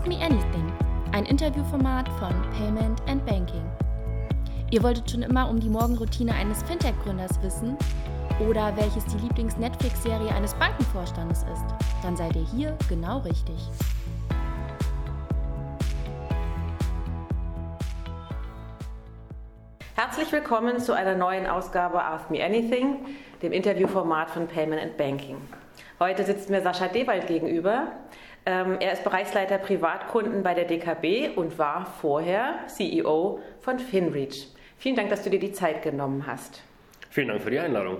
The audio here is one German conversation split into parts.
Ask Me Anything, ein Interviewformat von Payment and Banking. Ihr wolltet schon immer um die Morgenroutine eines Fintech-Gründers wissen oder welches die Lieblings-Netflix-Serie eines Bankenvorstandes ist? Dann seid ihr hier genau richtig. Herzlich willkommen zu einer neuen Ausgabe Ask Me Anything, dem Interviewformat von Payment and Banking. Heute sitzt mir Sascha Dewald gegenüber. Ähm, er ist Bereichsleiter Privatkunden bei der DKB und war vorher CEO von FinReach. Vielen Dank, dass du dir die Zeit genommen hast. Vielen Dank für die Einladung.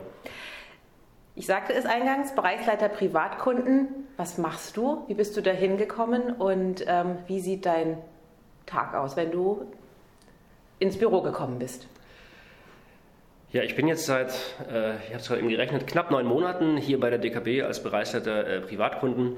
Ich sagte es eingangs, Bereichsleiter Privatkunden. Was machst du? Wie bist du da hingekommen und ähm, wie sieht dein Tag aus, wenn du ins Büro gekommen bist? Ja, ich bin jetzt seit, äh, ich habe es gerade eben gerechnet, knapp neun Monaten hier bei der DKB als Bereichsleiter äh, Privatkunden.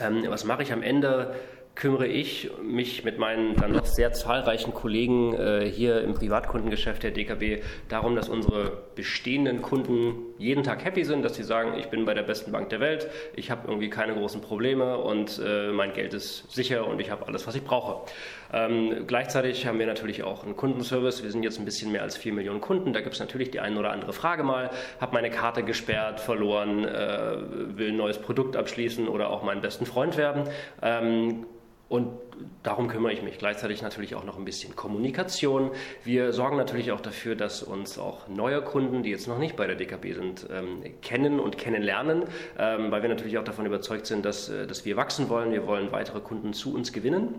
Ähm, was mache ich am Ende? kümmere ich mich mit meinen dann noch sehr zahlreichen Kollegen äh, hier im Privatkundengeschäft der DKB darum, dass unsere bestehenden Kunden jeden Tag happy sind, dass sie sagen, ich bin bei der besten Bank der Welt, ich habe irgendwie keine großen Probleme und äh, mein Geld ist sicher und ich habe alles, was ich brauche. Ähm, gleichzeitig haben wir natürlich auch einen Kundenservice. Wir sind jetzt ein bisschen mehr als vier Millionen Kunden. Da gibt es natürlich die eine oder andere Frage mal. Habe meine Karte gesperrt, verloren, äh, will ein neues Produkt abschließen oder auch meinen besten Freund werden. Ähm, und darum kümmere ich mich. Gleichzeitig natürlich auch noch ein bisschen Kommunikation. Wir sorgen natürlich auch dafür, dass uns auch neue Kunden, die jetzt noch nicht bei der DKB sind, ähm, kennen und kennenlernen, ähm, weil wir natürlich auch davon überzeugt sind, dass, äh, dass wir wachsen wollen. Wir wollen weitere Kunden zu uns gewinnen.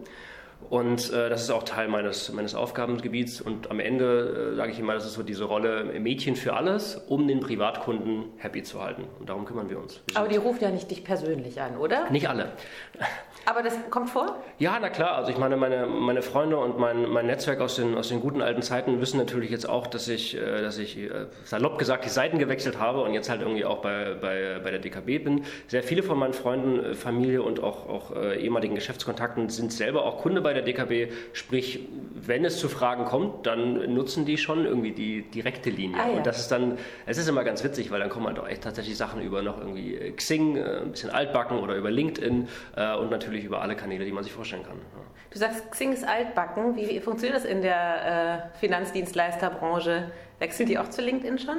Und äh, das ist auch Teil meines, meines Aufgabengebiets. Und am Ende äh, sage ich immer, das ist so diese Rolle Mädchen für alles, um den Privatkunden happy zu halten. Und darum kümmern wir uns. Aber die ruft ja nicht dich persönlich an, oder? Nicht alle. Aber das kommt vor? Ja, na klar. Also ich meine, meine, meine Freunde und mein, mein Netzwerk aus den, aus den guten alten Zeiten wissen natürlich jetzt auch, dass ich, äh, dass ich äh, salopp gesagt die Seiten gewechselt habe und jetzt halt irgendwie auch bei, bei, bei der DKB bin. Sehr viele von meinen Freunden, äh, Familie und auch, auch ehemaligen Geschäftskontakten sind selber auch Kunde bei der DKB. Sprich, wenn es zu Fragen kommt, dann nutzen die schon irgendwie die direkte Linie. Ah, ja. Und das ist dann, es ist immer ganz witzig, weil dann kommen halt auch echt tatsächlich Sachen über noch irgendwie Xing, ein bisschen altbacken oder über LinkedIn und natürlich über alle Kanäle, die man sich vorstellen kann. Ja. Du sagst, Xing ist altbacken. Wie, funktioniert das in der äh, Finanzdienstleisterbranche? Wechselt die auch zu LinkedIn schon?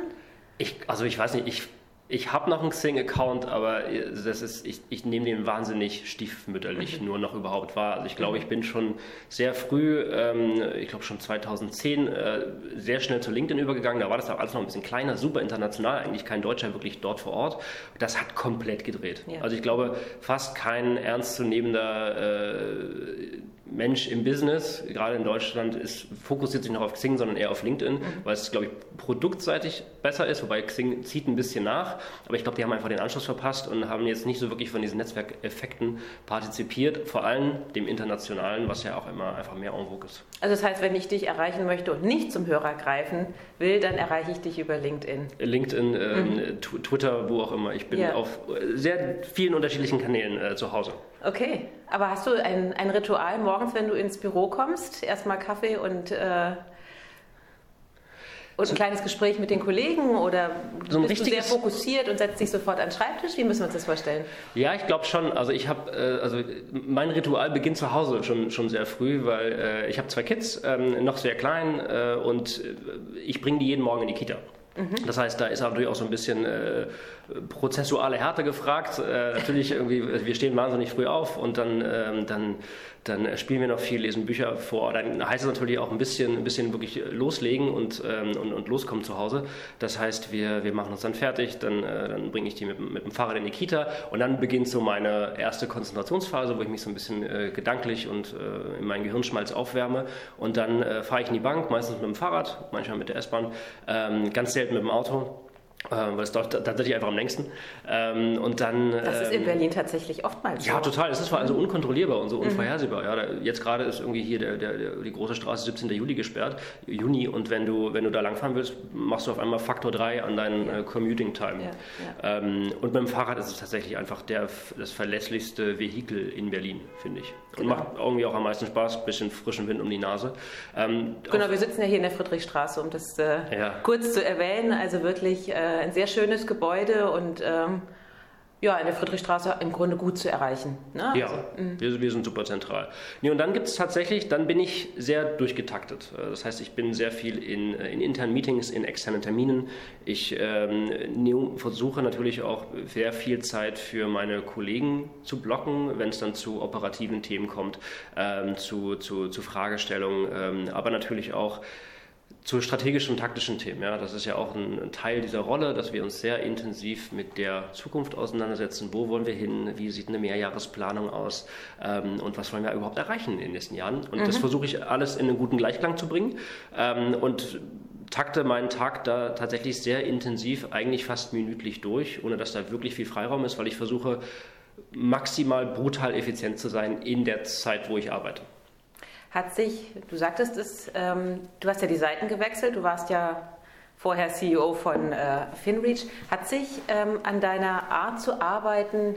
Ich, also ich weiß nicht, ich ich habe noch einen Xing-Account, aber das ist, ich, ich nehme den wahnsinnig stiefmütterlich mhm. nur noch überhaupt wahr. Also ich glaube, ich bin schon sehr früh, ähm, ich glaube schon 2010, äh, sehr schnell zu LinkedIn übergegangen. Da war das auch alles noch ein bisschen kleiner, super international, eigentlich kein Deutscher wirklich dort vor Ort. Das hat komplett gedreht. Ja. Also ich glaube, fast kein ernstzunehmender äh, Mensch im Business, gerade in Deutschland, ist, fokussiert sich noch auf Xing, sondern eher auf LinkedIn, mhm. weil es, glaube ich, produktseitig besser ist, wobei Xing zieht ein bisschen nach. Aber ich glaube, die haben einfach den Anschluss verpasst und haben jetzt nicht so wirklich von diesen Netzwerkeffekten partizipiert, vor allem dem internationalen, was ja auch immer einfach mehr en vogue ist. Also das heißt, wenn ich dich erreichen möchte und nicht zum Hörer greifen will, dann erreiche ich dich über LinkedIn. LinkedIn, äh, mhm. Twitter, wo auch immer. Ich bin ja. auf sehr vielen unterschiedlichen Kanälen äh, zu Hause. Okay, aber hast du ein, ein Ritual morgens, wenn du ins Büro kommst? Erstmal Kaffee und, äh, und ein kleines Gespräch mit den Kollegen oder so bist du sehr fokussiert und setzt dich sofort an den Schreibtisch? Wie müssen wir uns das vorstellen? Ja, ich glaube schon. Also ich habe, äh, also mein Ritual beginnt zu Hause schon, schon sehr früh, weil äh, ich habe zwei Kids, ähm, noch sehr klein äh, und äh, ich bringe die jeden Morgen in die Kita. Mhm. Das heißt, da ist natürlich auch so ein bisschen äh, prozessuale Härte gefragt. Äh, natürlich irgendwie, wir stehen wahnsinnig früh auf und dann, ähm, dann, dann spielen wir noch viel, lesen Bücher vor. Dann heißt es natürlich auch ein bisschen, ein bisschen wirklich loslegen und, ähm, und, und loskommen zu Hause. Das heißt, wir, wir machen uns dann fertig, dann, äh, dann bringe ich die mit, mit dem Fahrrad in die Kita und dann beginnt so meine erste Konzentrationsphase, wo ich mich so ein bisschen äh, gedanklich und äh, in meinen Gehirnschmalz aufwärme und dann äh, fahre ich in die Bank, meistens mit dem Fahrrad, manchmal mit der S-Bahn, ähm, ganz selten mit dem Auto weil es dauert tatsächlich einfach am längsten. Ähm, und dann, das ist in ähm, Berlin tatsächlich oftmals so. Ja, total. Es ist vor allem so unkontrollierbar und so mhm. unvorhersehbar. Ja, da, jetzt gerade ist irgendwie hier der, der, die große Straße 17. Juli gesperrt, Juni, und wenn du, wenn du da langfahren willst, machst du auf einmal Faktor 3 an deinen ja. äh, Commuting Time. Ja, ja. Ähm, und mit dem Fahrrad ist es tatsächlich einfach der, das verlässlichste Vehikel in Berlin, finde ich. Und genau. macht irgendwie auch am meisten Spaß, bisschen frischen Wind um die Nase. Ähm, genau, wir sitzen ja hier in der Friedrichstraße, um das äh, kurz zu erwähnen. Also wirklich äh, ein sehr schönes Gebäude und ähm, ja, in der Friedrichstraße im Grunde gut zu erreichen. Ne? Ja, also, mm. wir, wir, sind super zentral. Nee, und dann gibt es tatsächlich, dann bin ich sehr durchgetaktet. Äh, das heißt, ich bin sehr viel in, äh, in internen Meetings, in externen Terminen. Ich ähm, versuche natürlich auch sehr viel Zeit für meine Kollegen zu blocken, wenn es dann zu operativen Themen kommt, ähm, zu, zu, zu Fragestellungen, ähm, aber natürlich auch zu strategischen und taktischen Themen. Ja, das ist ja auch ein, Teil dieser Rolle, dass wir uns sehr intensiv mit der Zukunft auseinandersetzen. Wo wollen wir hin? Wie sieht eine Mehrjahresplanung aus? Ähm, und was wollen wir überhaupt erreichen in den nächsten Jahren? Und mhm. das versuche ich alles in einen guten Gleichklang zu bringen. Ähm, und takte meinen Tag da tatsächlich sehr intensiv, eigentlich fast minütlich durch, ohne dass da wirklich viel Freiraum ist, weil ich versuche, maximal brutal effizient zu sein in der Zeit, wo ich arbeite hat sich, du sagtest es, ähm, du hast ja die Seiten gewechselt, du warst ja vorher CEO von äh, FinReach. Hat sich ähm, an deiner Art zu arbeiten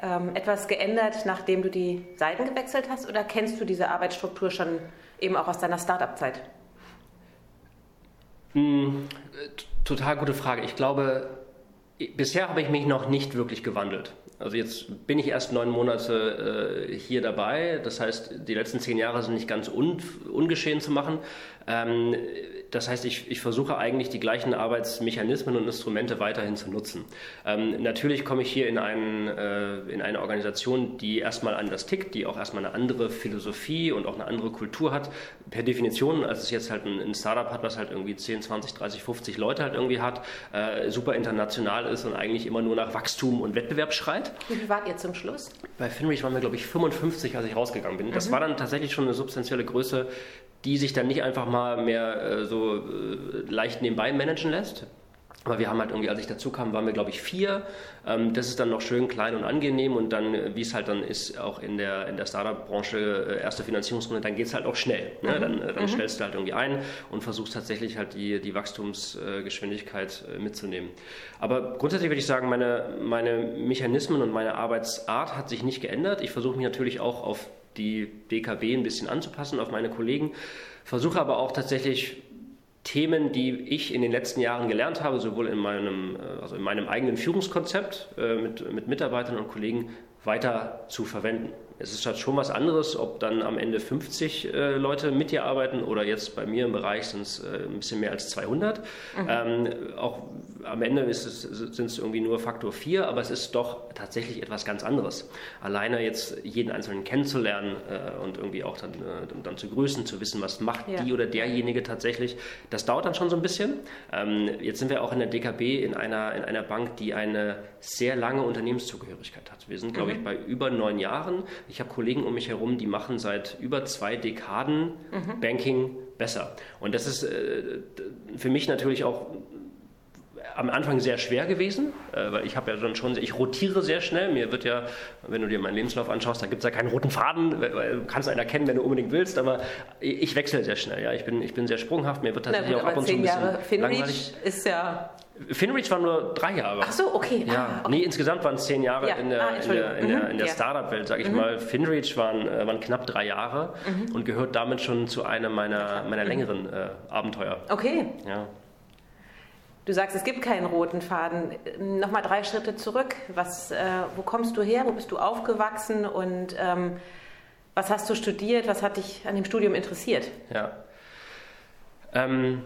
ähm, etwas geändert, nachdem du die Seiten gewechselt hast oder kennst du diese Arbeitsstruktur schon eben auch aus deiner Startup-Zeit? Hm, total gute Frage. Ich glaube, bisher habe ich mich noch nicht wirklich gewandelt. Also jetzt bin ich erst neun Monate äh, hier dabei. Das heißt, die letzten zehn Jahre sind nicht ganz un ungeschehen zu machen. Ähm, das heißt, ich, ich, versuche eigentlich die gleichen Arbeitsmechanismen und Instrumente weiterhin zu nutzen. Ähm, natürlich komme ich hier in, einen, äh, in, eine Organisation, die erstmal anders tickt, die auch erstmal eine andere Philosophie und auch eine andere Kultur hat. Per Definition, als es jetzt halt ein, ein Startup hat, was halt irgendwie 10, 20, 30, 50 Leute halt irgendwie hat, äh, super international ist und eigentlich immer nur nach Wachstum und Wettbewerb schreit. Wie viel wart ihr zum Schluss? Bei Finrich waren wir, glaube ich, 55, als ich rausgegangen bin. Das mhm. war dann tatsächlich schon eine substanzielle Größe, die sich dann nicht einfach mal mehr äh, so äh, leicht nebenbei managen lässt. Aber wir haben halt irgendwie, als ich dazu kam, waren wir, glaube ich, vier. Ähm, das ist dann noch schön klein und angenehm und dann, äh, wie es halt dann ist, auch in der, in der Startup-Branche, äh, erste Finanzierungsrunde, dann geht es halt auch schnell. Ne? Mhm. Dann, äh, dann mhm. stellst du halt irgendwie ein und versuchst tatsächlich halt die, die Wachstumsgeschwindigkeit äh, mitzunehmen. Aber grundsätzlich würde ich sagen, meine, meine Mechanismen und meine Arbeitsart hat sich nicht geändert. Ich versuche mich natürlich auch auf die DKB ein bisschen anzupassen auf meine Kollegen, versuche aber auch tatsächlich Themen, die ich in den letzten Jahren gelernt habe, sowohl in meinem, äh, also in meinem eigenen Führungskonzept äh, mit, mit Mitarbeitern und Kollegen weiter zu verwenden. Es ist halt schon was anderes, ob dann am Ende 50 äh, Leute mit dir arbeiten oder jetzt bei mir im Bereich sind es äh, ein bisschen mehr als 200. Mhm. Ähm, auch am Ende sind es irgendwie nur Faktor 4, aber es ist doch tatsächlich etwas ganz anderes. Alleine jetzt jeden Einzelnen kennenzulernen äh, und irgendwie auch dann, äh, dann zu grüßen, zu wissen, was macht ja. die oder derjenige tatsächlich, das dauert dann schon so ein bisschen. Ähm, jetzt sind wir auch in der DKB in einer, in einer Bank, die eine sehr lange Unternehmenszugehörigkeit hat. Wir sind, glaube mhm. ich, bei über neun Jahren. Ich habe Kollegen um mich herum, die machen seit über zwei Dekaden mhm. Banking besser. Und das ist äh, für mich natürlich auch am Anfang sehr schwer gewesen, äh, weil ich habe ja dann schon, ich rotiere sehr schnell. Mir wird ja, wenn du dir meinen Lebenslauf anschaust, da gibt es ja keinen roten Faden, du kannst einen erkennen, wenn du unbedingt willst, aber ich wechsle sehr schnell. Ja, ich bin, ich bin sehr sprunghaft. Mir wird tatsächlich gut, auch ab und zu ein bisschen Jahre langweilig. ist ja Finreach war nur drei Jahre. Ach so, okay. Ja, ah, okay. Nee, insgesamt waren es zehn Jahre ja. in der, ah, in der, in der, in der mhm. Startup-Welt, sage ich mhm. mal. Finreach waren, äh, waren knapp drei Jahre mhm. und gehört damit schon zu einem meiner, meiner mhm. längeren äh, Abenteuer. Okay. Ja. Du sagst, es gibt keinen roten Faden. Nochmal drei Schritte zurück. Was, äh, wo kommst du her? Wo bist du aufgewachsen? Und ähm, was hast du studiert? Was hat dich an dem Studium interessiert? Ja. Ähm,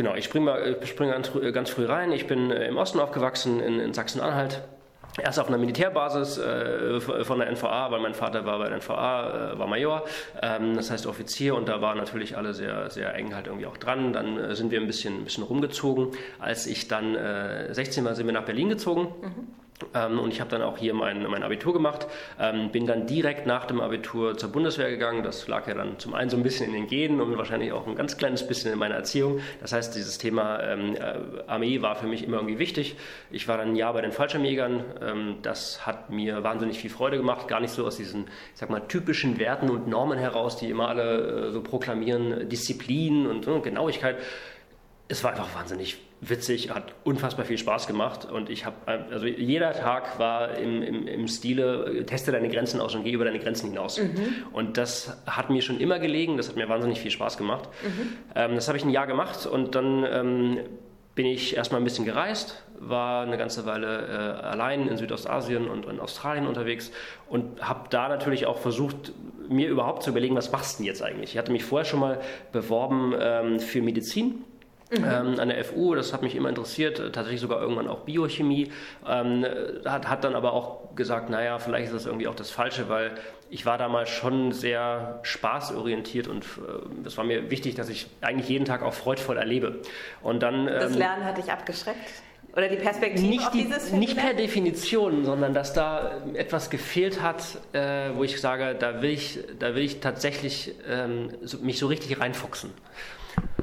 Genau, ich springe mal, spring ganz, ganz, früh rein. Ich bin äh, im Osten aufgewachsen, in, in Sachsen-Anhalt. Erst auf einer Militärbasis äh, von der NVA, weil mein Vater war bei der NVA, äh, war Major, ähm, das heißt Offizier und da waren natürlich alle sehr, sehr eng halt irgendwie auch dran. Dann äh, sind wir ein bisschen, ein bisschen rumgezogen. Als ich dann 16 äh, war, sind wir nach Berlin gezogen. Mhm und ich habe dann auch hier mein, mein Abitur gemacht, ähm, bin dann direkt nach dem Abitur zur Bundeswehr gegangen. Das lag ja dann zum einen so ein bisschen in den Genen und wahrscheinlich auch ein ganz kleines bisschen in meiner Erziehung. Das heißt, dieses Thema ähm, äh, Armee war für mich immer irgendwie wichtig. Ich war dann ein Jahr bei den Fallschirmjägern. Ähm, das hat mir wahnsinnig viel Freude gemacht. Gar nicht so aus diesen, ich sag mal, typischen Werten und Normen heraus, die immer alle äh, so proklamieren, Disziplin und äh, Genauigkeit es war einfach wahnsinnig witzig, hat unfassbar viel Spaß gemacht und ich habe, also jeder Tag war im, im, im, Stile, teste deine Grenzen aus und geh über deine Grenzen hinaus. Mhm. Und das hat mir schon immer gelegen, das hat mir wahnsinnig viel Spaß gemacht. Mhm. Ähm, das habe ich ein Jahr gemacht und dann ähm, bin ich erstmal ein bisschen gereist, war eine ganze Weile äh, allein in Südostasien und in Australien unterwegs und habe da natürlich auch versucht, mir überhaupt zu überlegen, was machst du denn jetzt eigentlich? Ich hatte mich vorher schon mal beworben ähm, für Medizin Mhm. Ähm, an der FU, das hat mich immer interessiert, tatsächlich sogar irgendwann auch Biochemie, ähm, hat, hat dann aber auch gesagt, naja, vielleicht ist das irgendwie auch das Falsche, weil ich war damals schon sehr spaßorientiert und äh, es war mir wichtig, dass ich eigentlich jeden Tag auch freudvoll erlebe. Und dann, das ähm, Lernen hat dich abgeschreckt? Oder die Perspektive nicht auf dieses die, Nicht per Definition, sondern dass da etwas gefehlt hat, äh, wo ich sage, da will ich, da will ich tatsächlich ähm, so, mich so richtig reinfuchsen.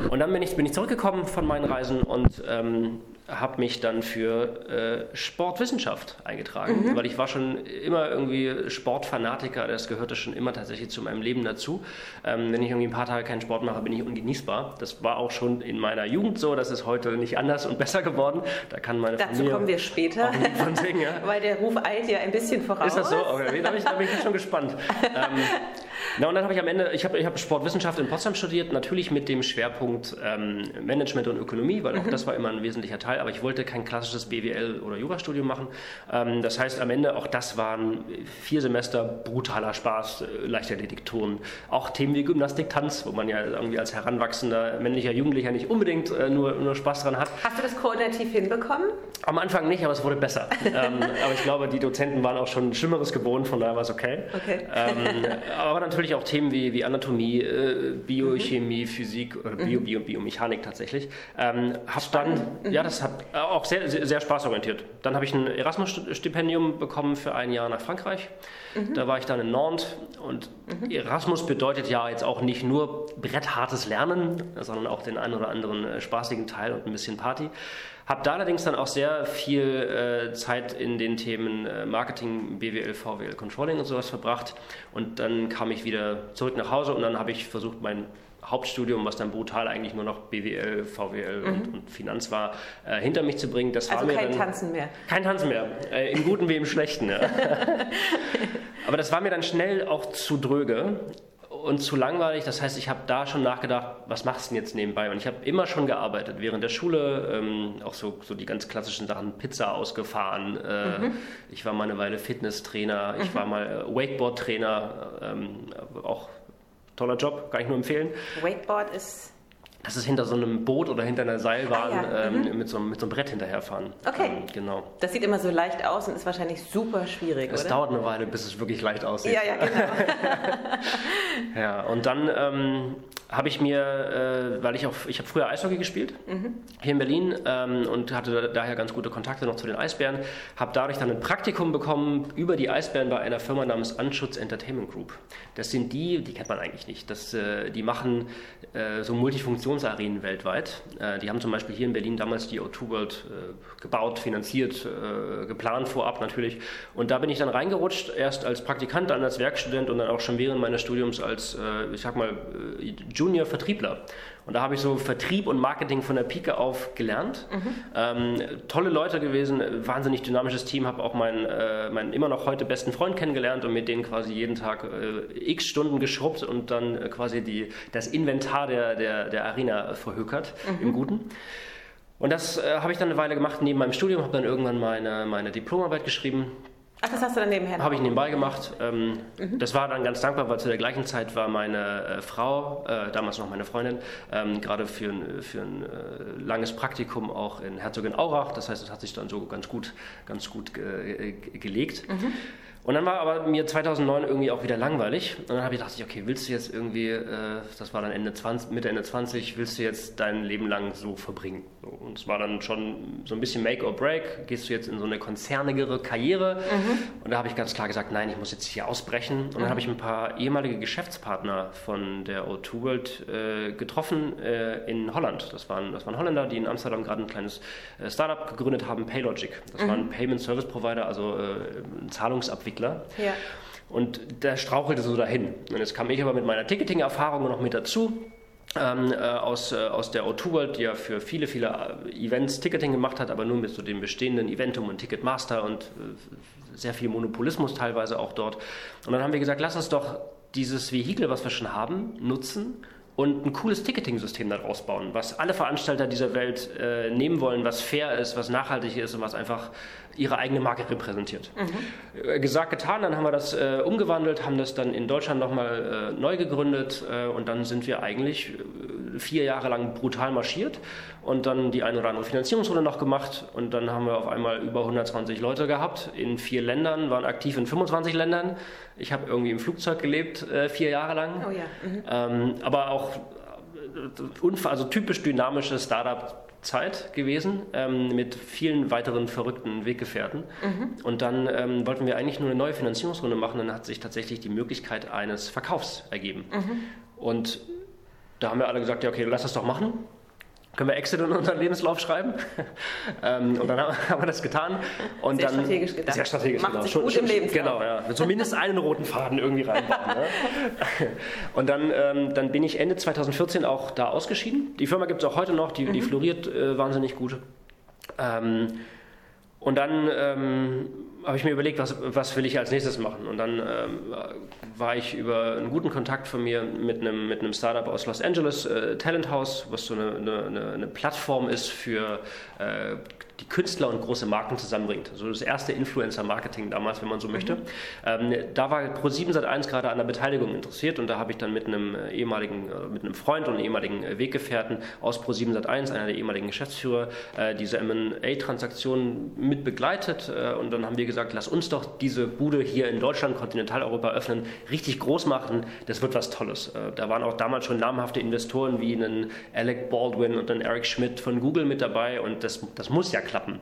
Und dann bin ich, bin ich zurückgekommen von meinen Reisen und ähm, habe mich dann für äh, Sportwissenschaft eingetragen, mhm. weil ich war schon immer irgendwie Sportfanatiker, das gehörte schon immer tatsächlich zu meinem Leben dazu. Ähm, wenn ich irgendwie ein paar Tage keinen Sport mache, bin ich ungenießbar. Das war auch schon in meiner Jugend so, das ist heute nicht anders und besser geworden. Da kann meine Dazu Familie kommen wir später, von singen, ja. weil der Ruf eilt ja ein bisschen voraus. Ist das so? Okay, da bin ich, da bin ich schon gespannt. ähm, na, und dann habe ich am Ende, ich habe ich hab Sportwissenschaft in Potsdam studiert, natürlich mit dem Schwerpunkt ähm, Management und Ökonomie, weil auch mhm. das war immer ein wesentlicher Teil, aber ich wollte kein klassisches BWL- oder Jurastudium machen. Ähm, das heißt, am Ende, auch das waren vier Semester brutaler Spaß, äh, Leichtathletik-Touren, auch Themen wie Gymnastik, Tanz, wo man ja irgendwie als heranwachsender männlicher Jugendlicher nicht unbedingt äh, nur, nur Spaß dran hat. Hast du das koordinativ hinbekommen? Am Anfang nicht, aber es wurde besser. ähm, aber ich glaube, die Dozenten waren auch schon Schlimmeres gewohnt, von daher war es okay. okay. Ähm, aber natürlich auch Themen wie, wie Anatomie, äh, Biochemie, mhm. Physik oder Bio, mhm. Bio, Biomechanik tatsächlich. Ähm, hab dann, mhm. ja, das hat auch sehr, sehr, sehr spaßorientiert. Dann habe ich ein Erasmus-Stipendium bekommen für ein Jahr nach Frankreich. Mhm. Da war ich dann in Nantes und mhm. Erasmus bedeutet ja jetzt auch nicht nur bretthartes Lernen, sondern auch den einen oder anderen äh, spaßigen Teil und ein bisschen Party. Habe da allerdings dann auch sehr viel äh, Zeit in den Themen äh, Marketing, BWL, VWL, Controlling und sowas verbracht. Und dann kam ich wieder zurück nach Hause und dann habe ich versucht, mein Hauptstudium, was dann brutal eigentlich nur noch BWL, VWL mhm. und, und, Finanz war, äh, hinter mich zu bringen. Das also war mir kein dann, Tanzen mehr. Kein Tanzen mehr, äh, im Guten wie im Schlechten. Ja. Aber das war mir dann schnell auch zu dröge und zu langweilig. Das heißt, ich habe da schon nachgedacht, was machst du denn jetzt nebenbei? Und ich habe immer schon gearbeitet, während der Schule, ähm, auch so, so die ganz klassischen Sachen, Pizza ausgefahren. Äh, mhm. Ich war mal eine Weile Fitnesstrainer, ich mhm. war mal äh, Wakeboard-Trainer, ähm, auch toller Job, kann ich nur empfehlen. Wakeboard ist das ist hinter so einem Boot oder hinter einer Seilbahn ah, ja. ähm, mhm. mit, so, mit so einem Brett hinterherfahren. Okay. Ähm, genau. Das sieht immer so leicht aus und ist wahrscheinlich super schwierig, Es dauert eine Weile, bis es wirklich leicht aussieht. Ja, ja, genau. ja, und dann ähm, habe ich mir, äh, weil ich auch, ich habe früher Eishockey gespielt, mhm. hier in Berlin ähm, und hatte daher ganz gute Kontakte noch zu den Eisbären, habe dadurch dann ein Praktikum bekommen über die Eisbären bei einer Firma namens Anschutz Entertainment Group. Das sind die, die kennt man eigentlich nicht, das, äh, die machen äh, so Multifunktionsarenen weltweit. Äh, die haben zum Beispiel hier in Berlin damals die O2 World äh, gebaut, finanziert, äh, geplant vorab natürlich und da bin ich dann reingerutscht, erst als Praktikant, dann als Werkstudent und dann auch schon während meines Studiums als, ich sag mal, Junior-Vertriebler. Und da habe ich so Vertrieb und Marketing von der Pike auf gelernt. Mhm. Ähm, tolle Leute gewesen, wahnsinnig dynamisches Team, habe auch meinen, äh, meinen immer noch heute besten Freund kennengelernt und mit denen quasi jeden Tag äh, x Stunden geschrubbt und dann äh, quasi die, das Inventar der, der, der Arena verhökert, mhm. im Guten. Und das äh, habe ich dann eine Weile gemacht neben meinem Studium, habe dann irgendwann meine, meine Diplomarbeit geschrieben Ach, das hast du dann nebenher Habe ich nebenbei gemacht. Ähm, mhm. Das war dann ganz dankbar, weil zu der gleichen Zeit war meine äh, Frau, äh, damals noch meine Freundin, ähm, gerade für ein, für ein äh, langes Praktikum auch in Herzogin-Aurach. Das heißt, es hat sich dann so ganz gut, ganz gut ge gelegt. Mhm. Und dann war aber mir 2009 irgendwie auch wieder langweilig. Und dann habe ich gedacht, okay, willst du jetzt irgendwie, äh, das war dann Ende 20, Mitte, Ende 20, willst du jetzt dein Leben lang so verbringen? Und es war dann schon so ein bisschen Make or Break. Gehst du jetzt in so eine konzernigere Karriere? Mhm. Und da habe ich ganz klar gesagt, nein, ich muss jetzt hier ausbrechen. Und dann mhm. habe ich ein paar ehemalige Geschäftspartner von der O2 World äh, getroffen äh, in Holland. Das waren, das waren Holländer, die in Amsterdam gerade ein kleines äh, Startup gegründet haben, Paylogic. Das mhm. war ein Payment Service Provider, also äh, ein Entwickler. Ja. Und der strauchelte so dahin. Und jetzt kam ich aber mit meiner Ticketing-Erfahrung noch mit dazu. Ähm, äh, aus, äh, aus der O2 World, die ja für viele, viele äh, Events Ticketing gemacht hat, aber nur mit so dem bestehenden Eventum und Ticketmaster und äh, sehr viel Monopolismus teilweise auch dort. Und dann haben wir gesagt, lass uns doch dieses Vehikel, was wir schon haben, nutzen und ein cooles Ticketing-System daraus bauen, was alle Veranstalter dieser Welt äh, nehmen wollen, was fair ist, was nachhaltig ist und was einfach ihre eigene Marke repräsentiert. Mhm. Äh, gesagt, getan, dann haben wir das äh, umgewandelt, haben das dann in Deutschland nochmal äh, neu gegründet äh, und dann sind wir eigentlich äh, vier Jahre lang brutal marschiert und dann die eine oder andere Finanzierungsrunde noch gemacht und dann haben wir auf einmal über 120 Leute gehabt in vier Ländern, waren aktiv in 25 Ländern. Ich habe irgendwie im Flugzeug gelebt, äh, vier Jahre lang. Oh ja. Mhm. Ähm, aber auch also typisch dynamische Startup-Zeit gewesen ähm, mit vielen weiteren verrückten Weggefährten. Mhm. Und dann ähm, wollten wir eigentlich nur eine neue Finanzierungsrunde machen. Dann hat sich tatsächlich die Möglichkeit eines Verkaufs ergeben. Mhm. Und da haben wir alle gesagt, ja okay, lass das doch machen können wir Exit in unseren Lebenslauf schreiben? ähm, und dann haben wir das getan. Und sehr dann, strategisch gedacht. Sehr strategisch Macht genau. Sich schon, gut schon, im Lebenslauf. Genau, ja. Zumindest einen roten Faden irgendwie reinbauen. Ne? Und dann, ähm, dann bin ich Ende 2014 auch da ausgeschieden. Die Firma gibt es auch heute noch, die, mhm. die floriert äh, wahnsinnig gut. Ähm, und dann ähm, habe ich mir überlegt, was, was will ich als nächstes machen. Und dann ähm, war ich über einen guten Kontakt von mir mit einem, mit einem Startup aus Los Angeles, äh, Talent House, was so eine, eine, eine Plattform ist für äh, die Künstler und große Marken zusammenbringt. So das erste Influencer-Marketing damals, wenn man so möchte. Mhm. Ähm, da war Pro7 Sat1 gerade an der Beteiligung interessiert und da habe ich dann mit einem äh, ehemaligen, äh, mit einem Freund und einem ehemaligen äh, Weggefährten aus Pro7 Sat1, einer der ehemaligen Geschäftsführer, äh, diese M&A-Transaktion mit begleitet und dann haben wir gesagt, lass uns doch diese Bude hier in Deutschland, Kontinentaleuropa öffnen, richtig groß machen, das wird was Tolles. Äh, da waren auch damals schon namhafte Investoren wie einen Alec Baldwin und einen Eric Schmidt von Google mit dabei und das, das muss ja klappen.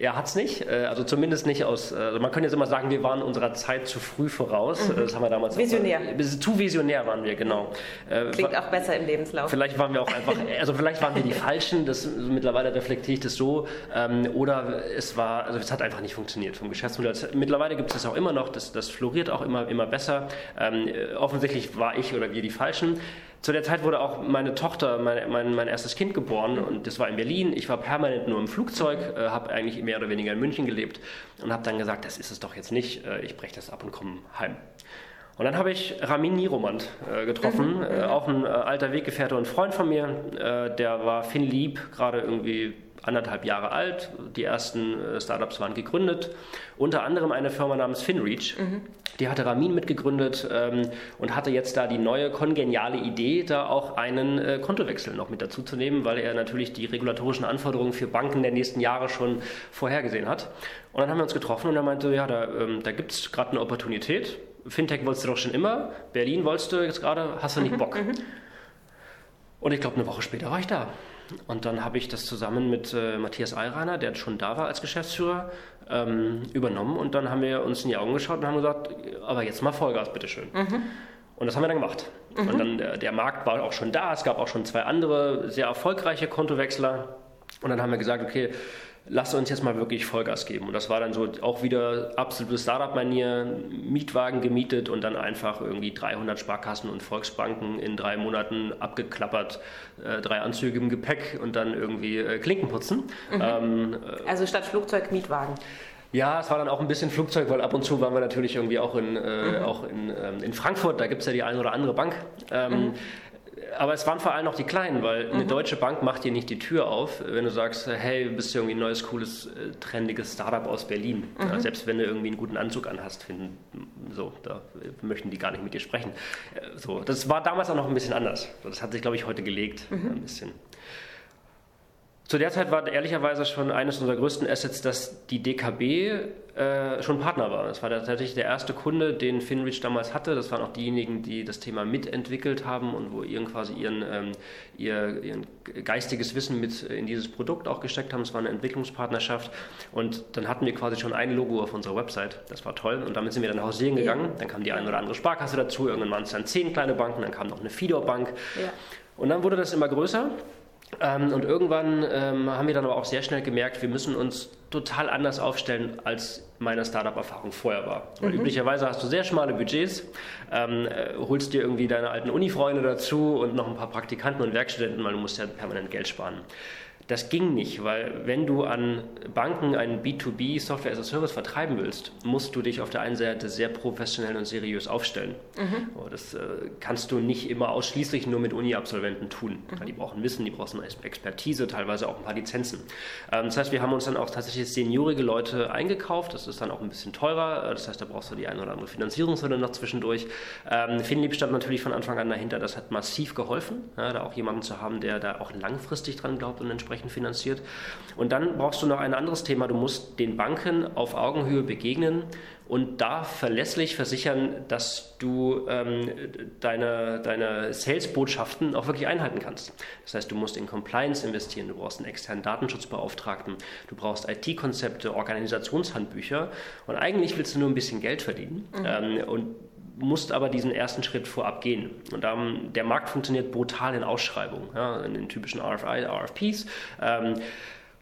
Er hat es nicht, äh, also zumindest nicht aus, also man könnte jetzt immer sagen, wir waren unserer Zeit zu früh voraus. Mhm. Das haben wir damals Visionär. Auch, zu visionär waren wir, genau. Äh, Klingt auch besser im Lebenslauf. Vielleicht waren wir auch einfach, also vielleicht waren wir die Falschen, das, mittlerweile reflektiere ich das so, ähm, oder es war, also es hat einfach nicht funktioniert vom Geschäftsmodell. Mittlerweile gibt es das auch immer noch, das, das floriert auch immer, immer besser. Ähm, offensichtlich war ich oder wir die Falschen. Zu der Zeit wurde auch meine Tochter, mein, mein, mein, erstes Kind geboren und das war in Berlin. Ich war permanent nur im Flugzeug, äh, habe eigentlich mehr oder weniger in München gelebt und habe dann gesagt, das ist es doch jetzt nicht, äh, ich breche das ab und komme heim. Und dann habe ich Ramin Niromand äh, getroffen, mhm. äh, auch ein äh, alter Weggefährte und Freund von mir. Äh, der war Finn Lieb, gerade irgendwie anderthalb Jahre alt. Die ersten äh, Startups waren gegründet. Unter anderem eine Firma namens FinReach. Mhm. Die hatte Ramin mitgegründet ähm, und hatte jetzt da die neue kongeniale Idee, da auch einen äh, Kontowechsel noch mit dazu zu nehmen, weil er natürlich die regulatorischen Anforderungen für Banken der nächsten Jahre schon vorhergesehen hat. Und dann haben wir uns getroffen und er meinte, ja, da, ähm, da gibt es gerade eine Opportunität. Fintech wolltest du doch schon immer. Berlin wolltest du jetzt gerade, hast du nicht mhm, Bock? Mhm. Und ich glaube, eine Woche später war ich da. Und dann habe ich das zusammen mit äh, Matthias Eiraner, der schon da war als Geschäftsführer, ähm, übernommen. Und dann haben wir uns in die Augen geschaut und haben gesagt, aber jetzt mal Vollgas, bitteschön. Mhm. Und das haben wir dann gemacht. Mhm. Und dann der, der, Markt war auch schon da. Es gab auch schon zwei andere sehr erfolgreiche Kontowechsler. Und dann haben wir gesagt, okay, lass uns jetzt mal wirklich Vollgas geben. Und das war dann so auch wieder absolute Startup-Manier, Mietwagen gemietet und dann einfach irgendwie 300 Sparkassen und Volksbanken in drei Monaten abgeklappert, äh, drei Anzüge im Gepäck und dann irgendwie äh, Klinken putzen. Mhm. Ähm, äh, also statt Flugzeug Mietwagen. Ja, es war dann auch ein bisschen Flugzeug, weil ab und zu waren wir natürlich irgendwie auch in, äh, mhm. auch in, ähm, in Frankfurt, da gibt es ja die eine oder andere Bank. Ähm, mhm aber es waren vor allem noch die Kleinen, weil eine mhm. deutsche Bank macht dir nicht die Tür auf, wenn du sagst, hey, du bist irgendwie ein neues, cooles, äh, trendiges Startup aus Berlin. Mhm. Ja, selbst wenn du irgendwie einen guten Anzug anhast, finden, so, da möchten die gar nicht mit dir sprechen. Äh, so, das war damals auch noch ein bisschen anders. Das hat sich, glaube ich, heute gelegt, mhm. ein bisschen. Zu der Zeit war ehrlicherweise schon eines unserer größten Assets, dass die DKB äh, schon Partner war. Das war tatsächlich der erste Kunde, den Finrich damals hatte. Das waren auch diejenigen, die das Thema mitentwickelt haben und wo ihren quasi ihren, ähm, ihr, ihren geistiges Wissen mit in dieses Produkt auch gesteckt haben. Es war eine Entwicklungspartnerschaft und dann hatten wir quasi schon ein Logo auf unserer Website. Das war toll und damit sind wir dann hausieren gegangen. Dann kam die eine oder andere Sparkasse dazu. Irgendwann waren es dann zehn kleine Banken, dann kam noch eine Fidor-Bank. Ja. Und dann wurde das immer größer ähm, und irgendwann ähm, haben wir dann aber auch sehr schnell gemerkt, wir müssen uns total anders aufstellen, als meine Startup-Erfahrung vorher war. Weil mhm. üblicherweise hast du sehr schmale Budgets, ähm, äh, holst dir irgendwie deine alten Uni-Freunde dazu und noch ein paar Praktikanten und Werkstudenten, weil du musst ja permanent Geld sparen. Das ging nicht, weil wenn du an Banken einen B2B Software as a Service vertreiben willst, musst du dich auf der einen Seite sehr professionell und seriös aufstellen. Mhm. Das äh, kannst du nicht immer ausschließlich nur mit Uni-Absolventen tun. Mhm. Die brauchen Wissen, die brauchen Expertise, teilweise auch ein paar Lizenzen. Ähm, das heißt, wir haben uns dann auch tatsächlich seniorige Leute eingekauft. Das ist dann auch ein bisschen teurer. Äh, das heißt, da brauchst du die eine oder andere Finanzierungsrunde noch zwischendurch. Ähm, Finlieb stand natürlich von Anfang an dahinter. Das hat massiv geholfen, da auch jemanden zu haben, der da auch langfristig dran glaubt und entsprechend entsprechend finanziert. Und dann brauchst du noch ein anderes Thema. Du musst den Banken auf Augenhöhe begegnen und da verlässlich versichern, dass du ähm, deine, deine Sales-Botschaften auch wirklich einhalten kannst. Das heißt, du musst in Compliance investieren, du brauchst einen externen Datenschutzbeauftragten, du brauchst IT-Konzepte, Organisationshandbücher und eigentlich willst du nur ein bisschen Geld verdienen. Mhm. Ähm, und musst aber diesen ersten Schritt vorab gehen. Und ähm, der Markt funktioniert brutal in Ausschreibungen, ja, in den typischen RFI, RFPs. Ähm,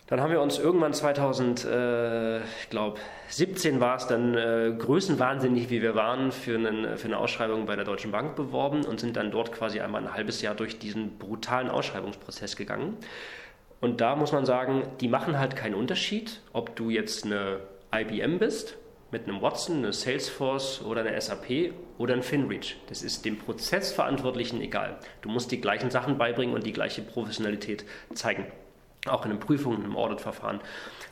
dann haben wir uns irgendwann 2000, äh, ich glaube 17 war es dann äh, größenwahnsinnig, wie wir waren, für, einen, für eine Ausschreibung bei der Deutschen Bank beworben und sind dann dort quasi einmal ein halbes Jahr durch diesen brutalen Ausschreibungsprozess gegangen. Und da muss man sagen, die machen halt keinen Unterschied, ob du jetzt eine IBM bist mit einem Watson, eine Salesforce oder eine SAP oder ein FinReach. Das ist dem Prozessverantwortlichen egal. Du musst die gleichen Sachen beibringen und die gleiche Professionalität zeigen. Auch in einer Prüfung, in einem Auditverfahren.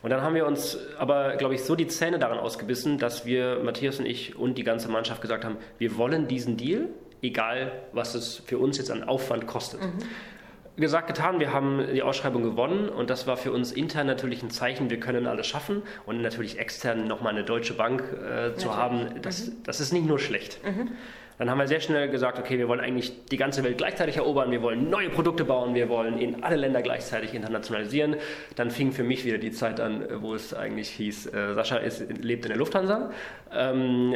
Und dann haben wir uns aber, glaube ich, so die Zähne daran ausgebissen, dass wir, Matthias und ich und die ganze Mannschaft gesagt haben, wir wollen diesen Deal, egal was es für uns jetzt an Aufwand kostet. Mhm gesagt, getan. Wir haben die Ausschreibung gewonnen und das war für uns intern natürlich ein Zeichen, wir können alles schaffen und natürlich extern nochmal eine deutsche Bank äh, zu haben, das, mhm. das ist nicht nur schlecht. Mhm. Dann haben wir sehr schnell gesagt, okay, wir wollen eigentlich die ganze Welt gleichzeitig erobern, wir wollen neue Produkte bauen, wir wollen in alle Länder gleichzeitig internationalisieren. Dann fing für mich wieder die Zeit an, wo es eigentlich hieß, äh, Sascha ist, lebt in der Lufthansa. Ähm,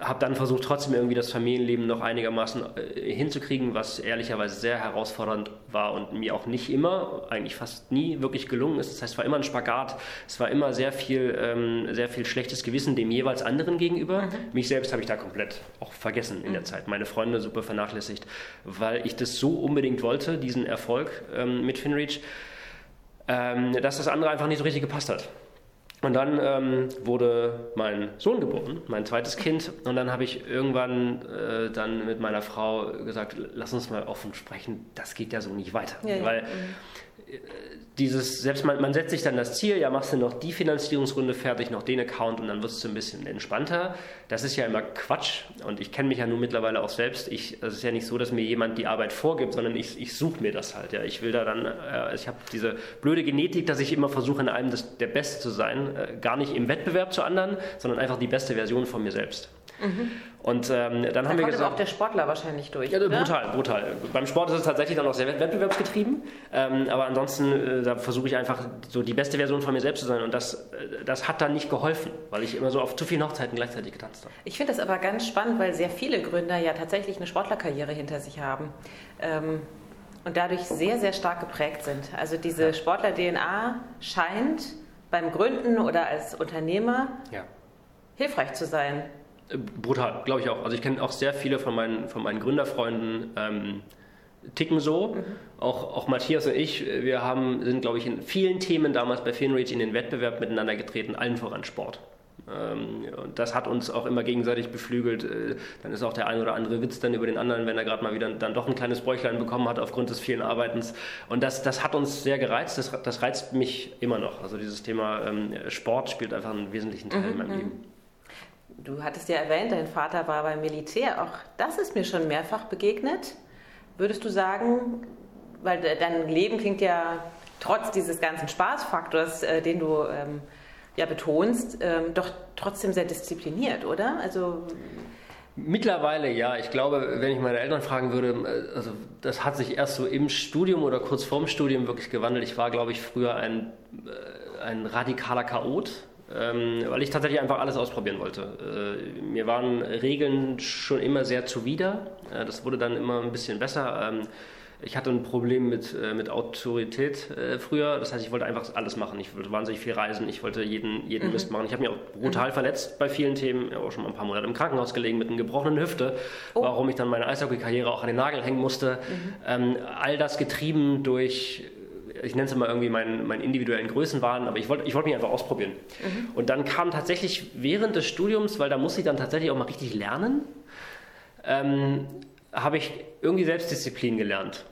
habe dann versucht, trotzdem irgendwie das Familienleben noch einigermaßen äh, hinzukriegen, was ehrlicherweise sehr herausfordernd war und mir auch nicht immer, eigentlich fast nie wirklich gelungen ist. Das heißt, es war immer ein Spagat, es war immer sehr viel, ähm, sehr viel schlechtes Gewissen dem jeweils anderen gegenüber. Mhm. Mich selbst habe ich da komplett auch vergessen in der mhm. Zeit. Meine Freunde super vernachlässigt, weil ich das so unbedingt wollte, diesen Erfolg ähm, mit Finreach, ähm, dass das andere einfach nicht so richtig gepasst hat. Und dann ähm, wurde mein Sohn geboren, mein zweites Kind. Und dann habe ich irgendwann äh, dann mit meiner Frau gesagt, lass uns mal offen sprechen, das geht ja so nicht weiter. Ja, Weil ja. Mhm dieses, selbst man, man setzt sich dann das Ziel, ja, machst du noch die Finanzierungsrunde fertig, noch den Account und dann wirst du ein bisschen entspannter. Das ist ja immer Quatsch und ich kenne mich ja nun mittlerweile auch selbst. Ich, es ist ja nicht so, dass mir jemand die Arbeit vorgibt, sondern ich, ich suche mir das halt. Ja. Ich will da dann, äh, ich habe diese blöde Genetik, dass ich immer versuche, in allem das, der Beste zu sein. Äh, gar nicht im Wettbewerb zu anderen, sondern einfach die beste Version von mir selbst. Mhm. Und ähm, dann da haben wir gesagt. auch der Sportler wahrscheinlich durch. Ja, brutal, brutal. Beim Sport ist es tatsächlich dann auch sehr wettbewerbsgetrieben. Ähm, aber ansonsten, äh, da versuche ich einfach so die beste Version von mir selbst zu sein. Und das, äh, das hat dann nicht geholfen, weil ich immer so auf zu vielen Hochzeiten gleichzeitig getanzt habe. Ich finde das aber ganz spannend, weil sehr viele Gründer ja tatsächlich eine Sportlerkarriere hinter sich haben. Ähm, und dadurch sehr, sehr stark geprägt sind. Also diese Sportler-DNA scheint beim Gründen oder als Unternehmer ja. hilfreich zu sein. Brutal, glaube ich auch. Also ich kenne auch sehr viele von meinen, von meinen Gründerfreunden, ähm, ticken so. Mhm. Auch, auch Matthias und ich, wir haben, sind, glaube ich, in vielen Themen damals bei Finreach in den Wettbewerb miteinander getreten, allen voran Sport. Ähm, und das hat uns auch immer gegenseitig beflügelt. Äh, dann ist auch der ein oder andere Witz dann über den anderen, wenn er gerade mal wieder dann doch ein kleines Bräuchlein bekommen hat aufgrund des vielen Arbeitens. Und das, das hat uns sehr gereizt. Das, das reizt mich immer noch. Also dieses Thema ähm, Sport spielt einfach einen wesentlichen Teil mhm. in meinem. Leben. Du hattest ja erwähnt, dein Vater war beim Militär. Auch das ist mir schon mehrfach begegnet. Würdest du sagen, weil dein Leben klingt ja trotz dieses ganzen Spaßfaktors, äh, den du ähm, ja betonst, ähm, doch trotzdem sehr diszipliniert, oder? Also Mittlerweile ja. Ich glaube, wenn ich meine Eltern fragen würde, äh, also das hat sich erst so im Studium oder kurz vorm Studium wirklich gewandelt. Ich war, glaube ich, früher ein, äh, ein radikaler Chaot ähm, weil ich tatsächlich einfach alles ausprobieren wollte. Äh, mir waren Regeln schon immer sehr zuwider. Das wurde dann immer ein bisschen besser. Ich hatte ein Problem mit, äh, mit Autorität äh, früher. Das heißt, ich wollte einfach alles machen. Ich wollte wahnsinnig viel reisen. Ich wollte jeden, jeden mhm. Mist machen. Ich habe mich auch brutal mhm. verletzt bei vielen Themen. Ich habe auch schon mal ein paar Monate im Krankenhaus gelegen mit einer gebrochenen Hüfte, oh. warum ich dann meine Eishockey-Karriere auch an den Nagel hängen musste. Mhm. Ähm, all das getrieben durch ich nenne es immer irgendwie meinen, meinen individuellen Größenwahn, aber ich wollte ich wollt mich einfach ausprobieren. Mhm. Und dann kam tatsächlich während des Studiums, weil da musste ich dann tatsächlich auch mal richtig lernen, ähm, habe ich irgendwie Selbstdisziplin gelernt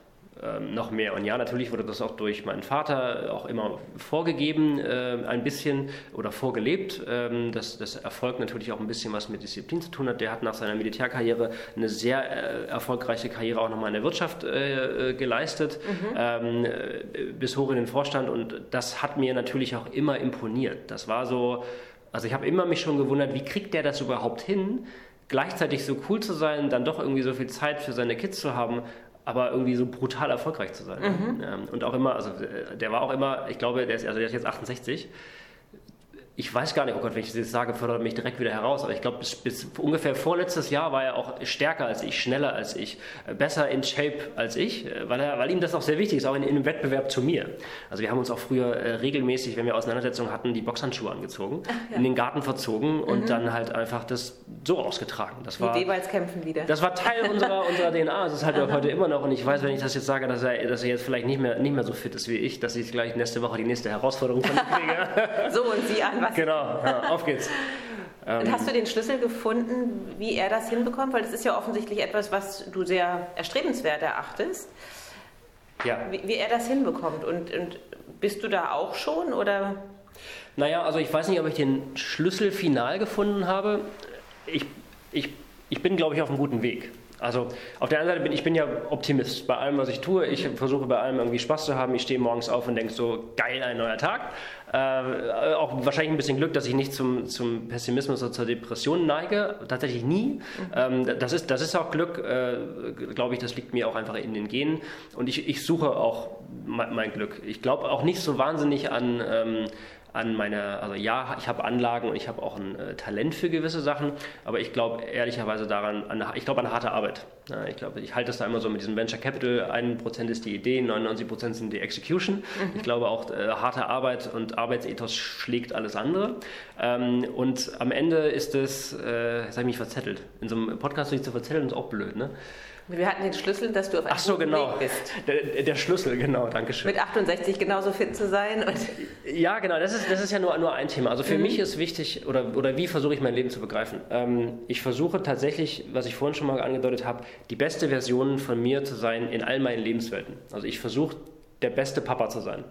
ähm, noch mehr. Und ja, natürlich wurde das auch durch meinen Vater auch immer vorgegeben, äh, ein bisschen oder vorgelebt, ähm, dass das Erfolg natürlich auch ein bisschen was mit Disziplin zu tun hat. Der hat nach seiner Militärkarriere eine sehr äh, erfolgreiche Karriere auch nochmal in der Wirtschaft äh, äh geleistet, mhm. ähm, äh, bis hoch in den Vorstand. Und das hat mir natürlich auch immer imponiert. Das war so, also ich habe immer mich schon gewundert, wie kriegt der das überhaupt hin? Gleichzeitig so cool zu sein, dann doch irgendwie so viel Zeit für seine Kids zu haben aber irgendwie so brutal erfolgreich zu sein. Mhm. Ähm, und auch immer, also äh, der war auch immer, ich glaube, der ist, also der ist jetzt 68 ich weiß gar nicht, oh Gott, wenn ich das jetzt sage, fördert mich direkt wieder heraus, aber ich glaube, bis, bis, ungefähr vorletztes Jahr war er auch stärker als ich, schneller als ich, äh, besser in Shape als ich, äh, weil, er, weil ihm das auch sehr wichtig ist, auch in, in einem Wettbewerb zu mir. Also wir haben uns auch früher äh, regelmäßig, wenn wir Auseinandersetzungen hatten, die Boxhandschuhe angezogen, ja. in den Garten verzogen und mhm. dann halt einfach das so ausgetragen. Das war, die kämpfen wieder. Das war Teil unserer, unserer DNA, das ist halt auch heute immer noch und ich weiß, wenn ich das jetzt sage, dass er, dass er jetzt vielleicht nicht mehr, nicht mehr so fit ist wie ich, dass ich gleich nächste Woche die nächste Herausforderung von ihm kriege. so und sie an was. Genau, ja, auf geht's. Und hast du den Schlüssel gefunden, wie er das hinbekommt? Weil das ist ja offensichtlich etwas, was du sehr erstrebenswert erachtest. Ja. Wie, wie er das hinbekommt. Und, und bist du da auch schon oder? Naja, also ich weiß nicht, ob ich den Schlüssel final gefunden habe. Ich, ich, ich bin, glaube ich, auf einem guten Weg. Also auf der einen Seite bin ich bin ja Optimist bei allem, was ich tue. Ich versuche bei allem irgendwie Spaß zu haben. Ich stehe morgens auf und denke so, geil, ein neuer Tag. Äh, auch wahrscheinlich ein bisschen Glück, dass ich nicht zum, zum Pessimismus oder zur Depression neige. Tatsächlich nie. Ähm, das, ist, das ist auch Glück, äh, glaube ich, das liegt mir auch einfach in den Genen. Und ich, ich suche auch mein, mein Glück. Ich glaube auch nicht so wahnsinnig an... Ähm, an meiner, also ja, ich habe Anlagen und ich habe auch ein äh, Talent für gewisse Sachen, aber ich glaube ehrlicherweise daran, an, ich glaube an harte Arbeit. Ja, ich glaube, ich halte das da immer so mit diesem Venture Capital, 1% ist die Idee, 99% sind die Execution. Mhm. Ich glaube auch, äh, harte Arbeit und Arbeitsethos schlägt alles andere. Ähm, und am Ende ist es, äh, jetzt habe ich mich verzettelt. In so einem Podcast sich zu verzetteln ist auch blöd, ne? Wir hatten den Schlüssel, dass du auf einem Ach so, genau. Weg bist. Der, der, Schlüssel, genau, danke schön. Mit 68 genauso fit zu sein. ja, genau, das ist, das ist ja nur, nur ein Thema. Also für mhm. mich ist wichtig, oder, oder wie versuche ich mein Leben zu begreifen? Ähm, ich versuche tatsächlich, was ich vorhin schon mal angedeutet habe, die beste Version von mir zu sein in all meinen Lebenswelten. Also ich versuche, der beste Papa zu sein.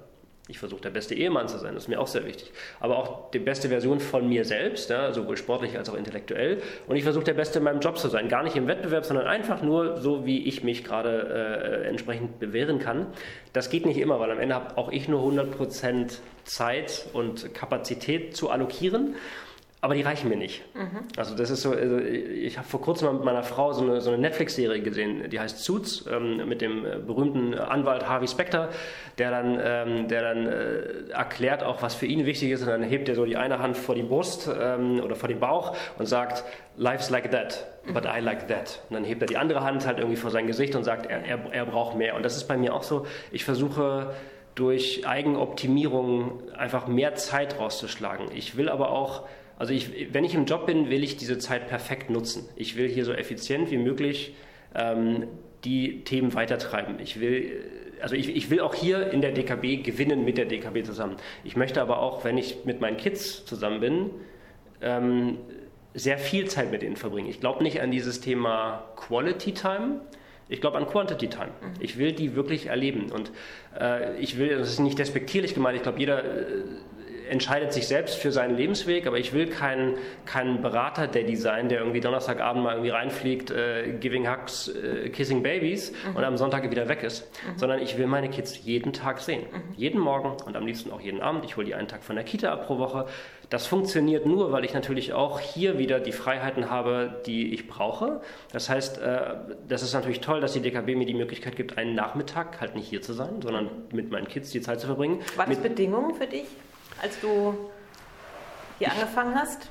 Ich versuche der beste Ehemann zu sein, das ist mir auch sehr wichtig. Aber auch die beste Version von mir selbst, ja, sowohl sportlich als auch intellektuell. Und ich versuche der Beste in meinem Job zu sein. Gar nicht im Wettbewerb, sondern einfach nur so, wie ich mich gerade äh, entsprechend bewähren kann. Das geht nicht immer, weil am Ende habe auch ich nur 100% Zeit und Kapazität zu allokieren aber die reichen mir nicht. Mhm. Also das ist so, also ich habe vor kurzem mal mit meiner Frau so eine, so eine Netflix-Serie gesehen, die heißt Suits, ähm, mit dem äh, berühmten Anwalt Harvey Specter, der dann, ähm, der dann äh, erklärt auch, was für ihn wichtig ist und dann hebt er so die eine Hand vor die Brust ähm, oder vor den Bauch und sagt, life's like that, but I like that. Und dann hebt er die andere Hand halt irgendwie vor sein Gesicht und sagt, er, er, er braucht mehr. Und das ist bei mir auch so, ich versuche durch Eigenoptimierung einfach mehr Zeit rauszuschlagen. Ich will aber auch also ich, wenn ich im Job bin, will ich diese Zeit perfekt nutzen. Ich will hier so effizient wie möglich ähm, die Themen weitertreiben. Ich will, also ich, ich, will auch hier in der DKB gewinnen mit der DKB zusammen. Ich möchte aber auch, wenn ich mit meinen Kids zusammen bin, ähm, sehr viel Zeit mit ihnen verbringen. Ich glaube nicht an dieses Thema Quality Time. Ich glaube an Quantity Time. Mhm. Ich will die wirklich erleben. Und äh, ich will, das ist nicht despektierlich gemeint, ich glaube, jeder äh, entscheidet sich selbst für seinen Lebensweg, aber ich will keinen, keinen Berater der Design, der irgendwie Donnerstagabend mal irgendwie reinfliegt, äh, giving hugs, äh, kissing babies mhm. und am Sonntag wieder weg ist, mhm. sondern ich will meine Kids jeden Tag sehen. Mhm. Jeden Morgen und am liebsten auch jeden Abend. Ich hole die einen Tag von der Kita ab pro Woche. Das funktioniert nur, weil ich natürlich auch hier wieder die Freiheiten habe, die ich brauche. Das heißt, äh, das ist natürlich toll, dass die DKB mir die Möglichkeit gibt, einen Nachmittag halt nicht hier zu sein, sondern mit meinen Kids die Zeit zu verbringen. War das Bedingung für dich? Als du hier angefangen hast?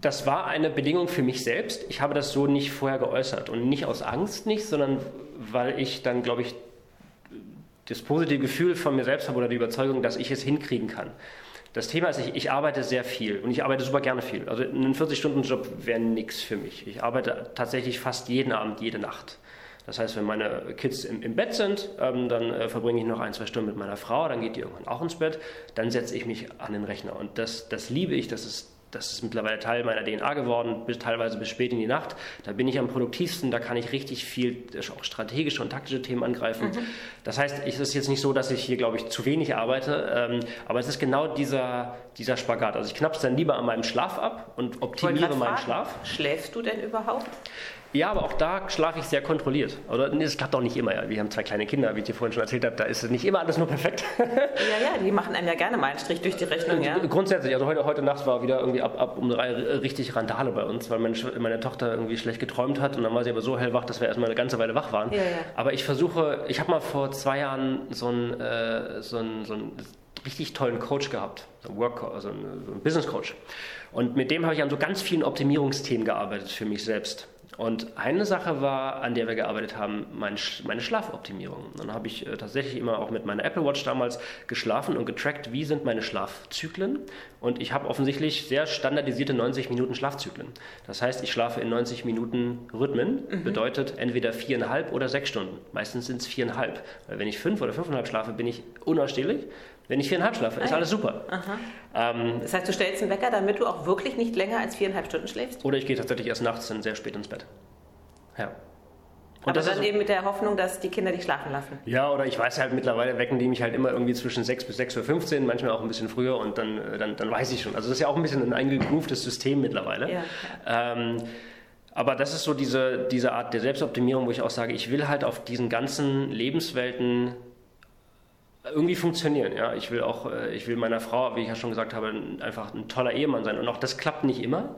Das war eine Bedingung für mich selbst. Ich habe das so nicht vorher geäußert und nicht aus Angst nicht, sondern weil ich dann, glaube ich, das positive Gefühl von mir selbst habe oder die Überzeugung, dass ich es hinkriegen kann. Das Thema ist, ich, ich arbeite sehr viel und ich arbeite super gerne viel. Also ein 40-Stunden-Job wäre nichts für mich. Ich arbeite tatsächlich fast jeden Abend, jede Nacht. Das heißt, wenn meine Kids im, im Bett sind, ähm, dann äh, verbringe ich noch ein, zwei Stunden mit meiner Frau, dann geht die irgendwann auch ins Bett, dann setze ich mich an den Rechner. Und das, das liebe ich, das ist das ist mittlerweile Teil meiner DNA geworden, bis, teilweise bis spät in die Nacht. Da bin ich am produktivsten, da kann ich richtig viel auch strategische und taktische Themen angreifen. Mhm. Das heißt, es ist jetzt nicht so, dass ich hier, glaube ich, zu wenig arbeite, ähm, aber es ist genau dieser, dieser Spagat. Also ich knappe es dann lieber an meinem Schlaf ab und optimiere meinen fragen, Schlaf. Schläfst du denn überhaupt? Ja, aber auch da schlafe ich sehr kontrolliert. Oder es klappt auch nicht immer. Ja. Wir haben zwei kleine Kinder, wie ich dir vorhin schon erzählt habe. Da ist nicht immer alles nur perfekt. ja, ja, die machen einem ja gerne mal einen Strich durch die Rechnung. Ja? Grundsätzlich. Also heute, heute Nacht war wieder irgendwie ab, ab um drei richtig Randale bei uns, weil meine, meine Tochter irgendwie schlecht geträumt hat und dann war sie aber so hellwach, dass wir erstmal eine ganze Weile wach waren. Ja, ja. Aber ich versuche, ich habe mal vor zwei Jahren so einen, äh, so einen, so einen richtig tollen Coach gehabt, so einen, Work, also einen Business Coach. Und mit dem habe ich an so ganz vielen Optimierungsthemen gearbeitet für mich selbst. Und eine Sache war, an der wir gearbeitet haben, meine, meine Schlafoptimierung. Dann habe ich äh, tatsächlich immer auch mit meiner Apple Watch damals geschlafen und getrackt, wie sind meine Schlafzyklen. Und ich habe offensichtlich sehr standardisierte 90 Minuten Schlafzyklen. Das heißt, ich schlafe in 90 Minuten Rhythmen, mhm. bedeutet entweder viereinhalb oder sechs Stunden. Meistens sind es viereinhalb. Weil wenn ich fünf oder fünfeinhalb schlafe, bin ich unausstehlich. Wenn ich viereinhalb schlafe, ist alles super. Ähm, das heißt, du stellst einen Wecker, damit du auch wirklich nicht länger als viereinhalb Stunden schläfst? Oder ich gehe tatsächlich erst nachts dann sehr spät ins Bett. Ja. Und Aber dann eben mit der Hoffnung, dass die Kinder dich schlafen lassen. Ja, oder ich weiß halt mittlerweile, wecken die mich halt immer irgendwie zwischen 6 bis 6.15 Uhr, manchmal auch ein bisschen früher und dann, äh, dann, dann weiß ich schon. Also das ist ja auch ein bisschen ein eingegrooftes System mittlerweile. Ja. Ähm, aber das ist so diese, diese Art der Selbstoptimierung, wo ich auch sage, ich will halt auf diesen ganzen Lebenswelten irgendwie funktionieren. Ja, ich will auch, äh, ich will meiner Frau, wie ich ja schon gesagt habe, einfach ein toller Ehemann sein. Und auch das klappt nicht immer.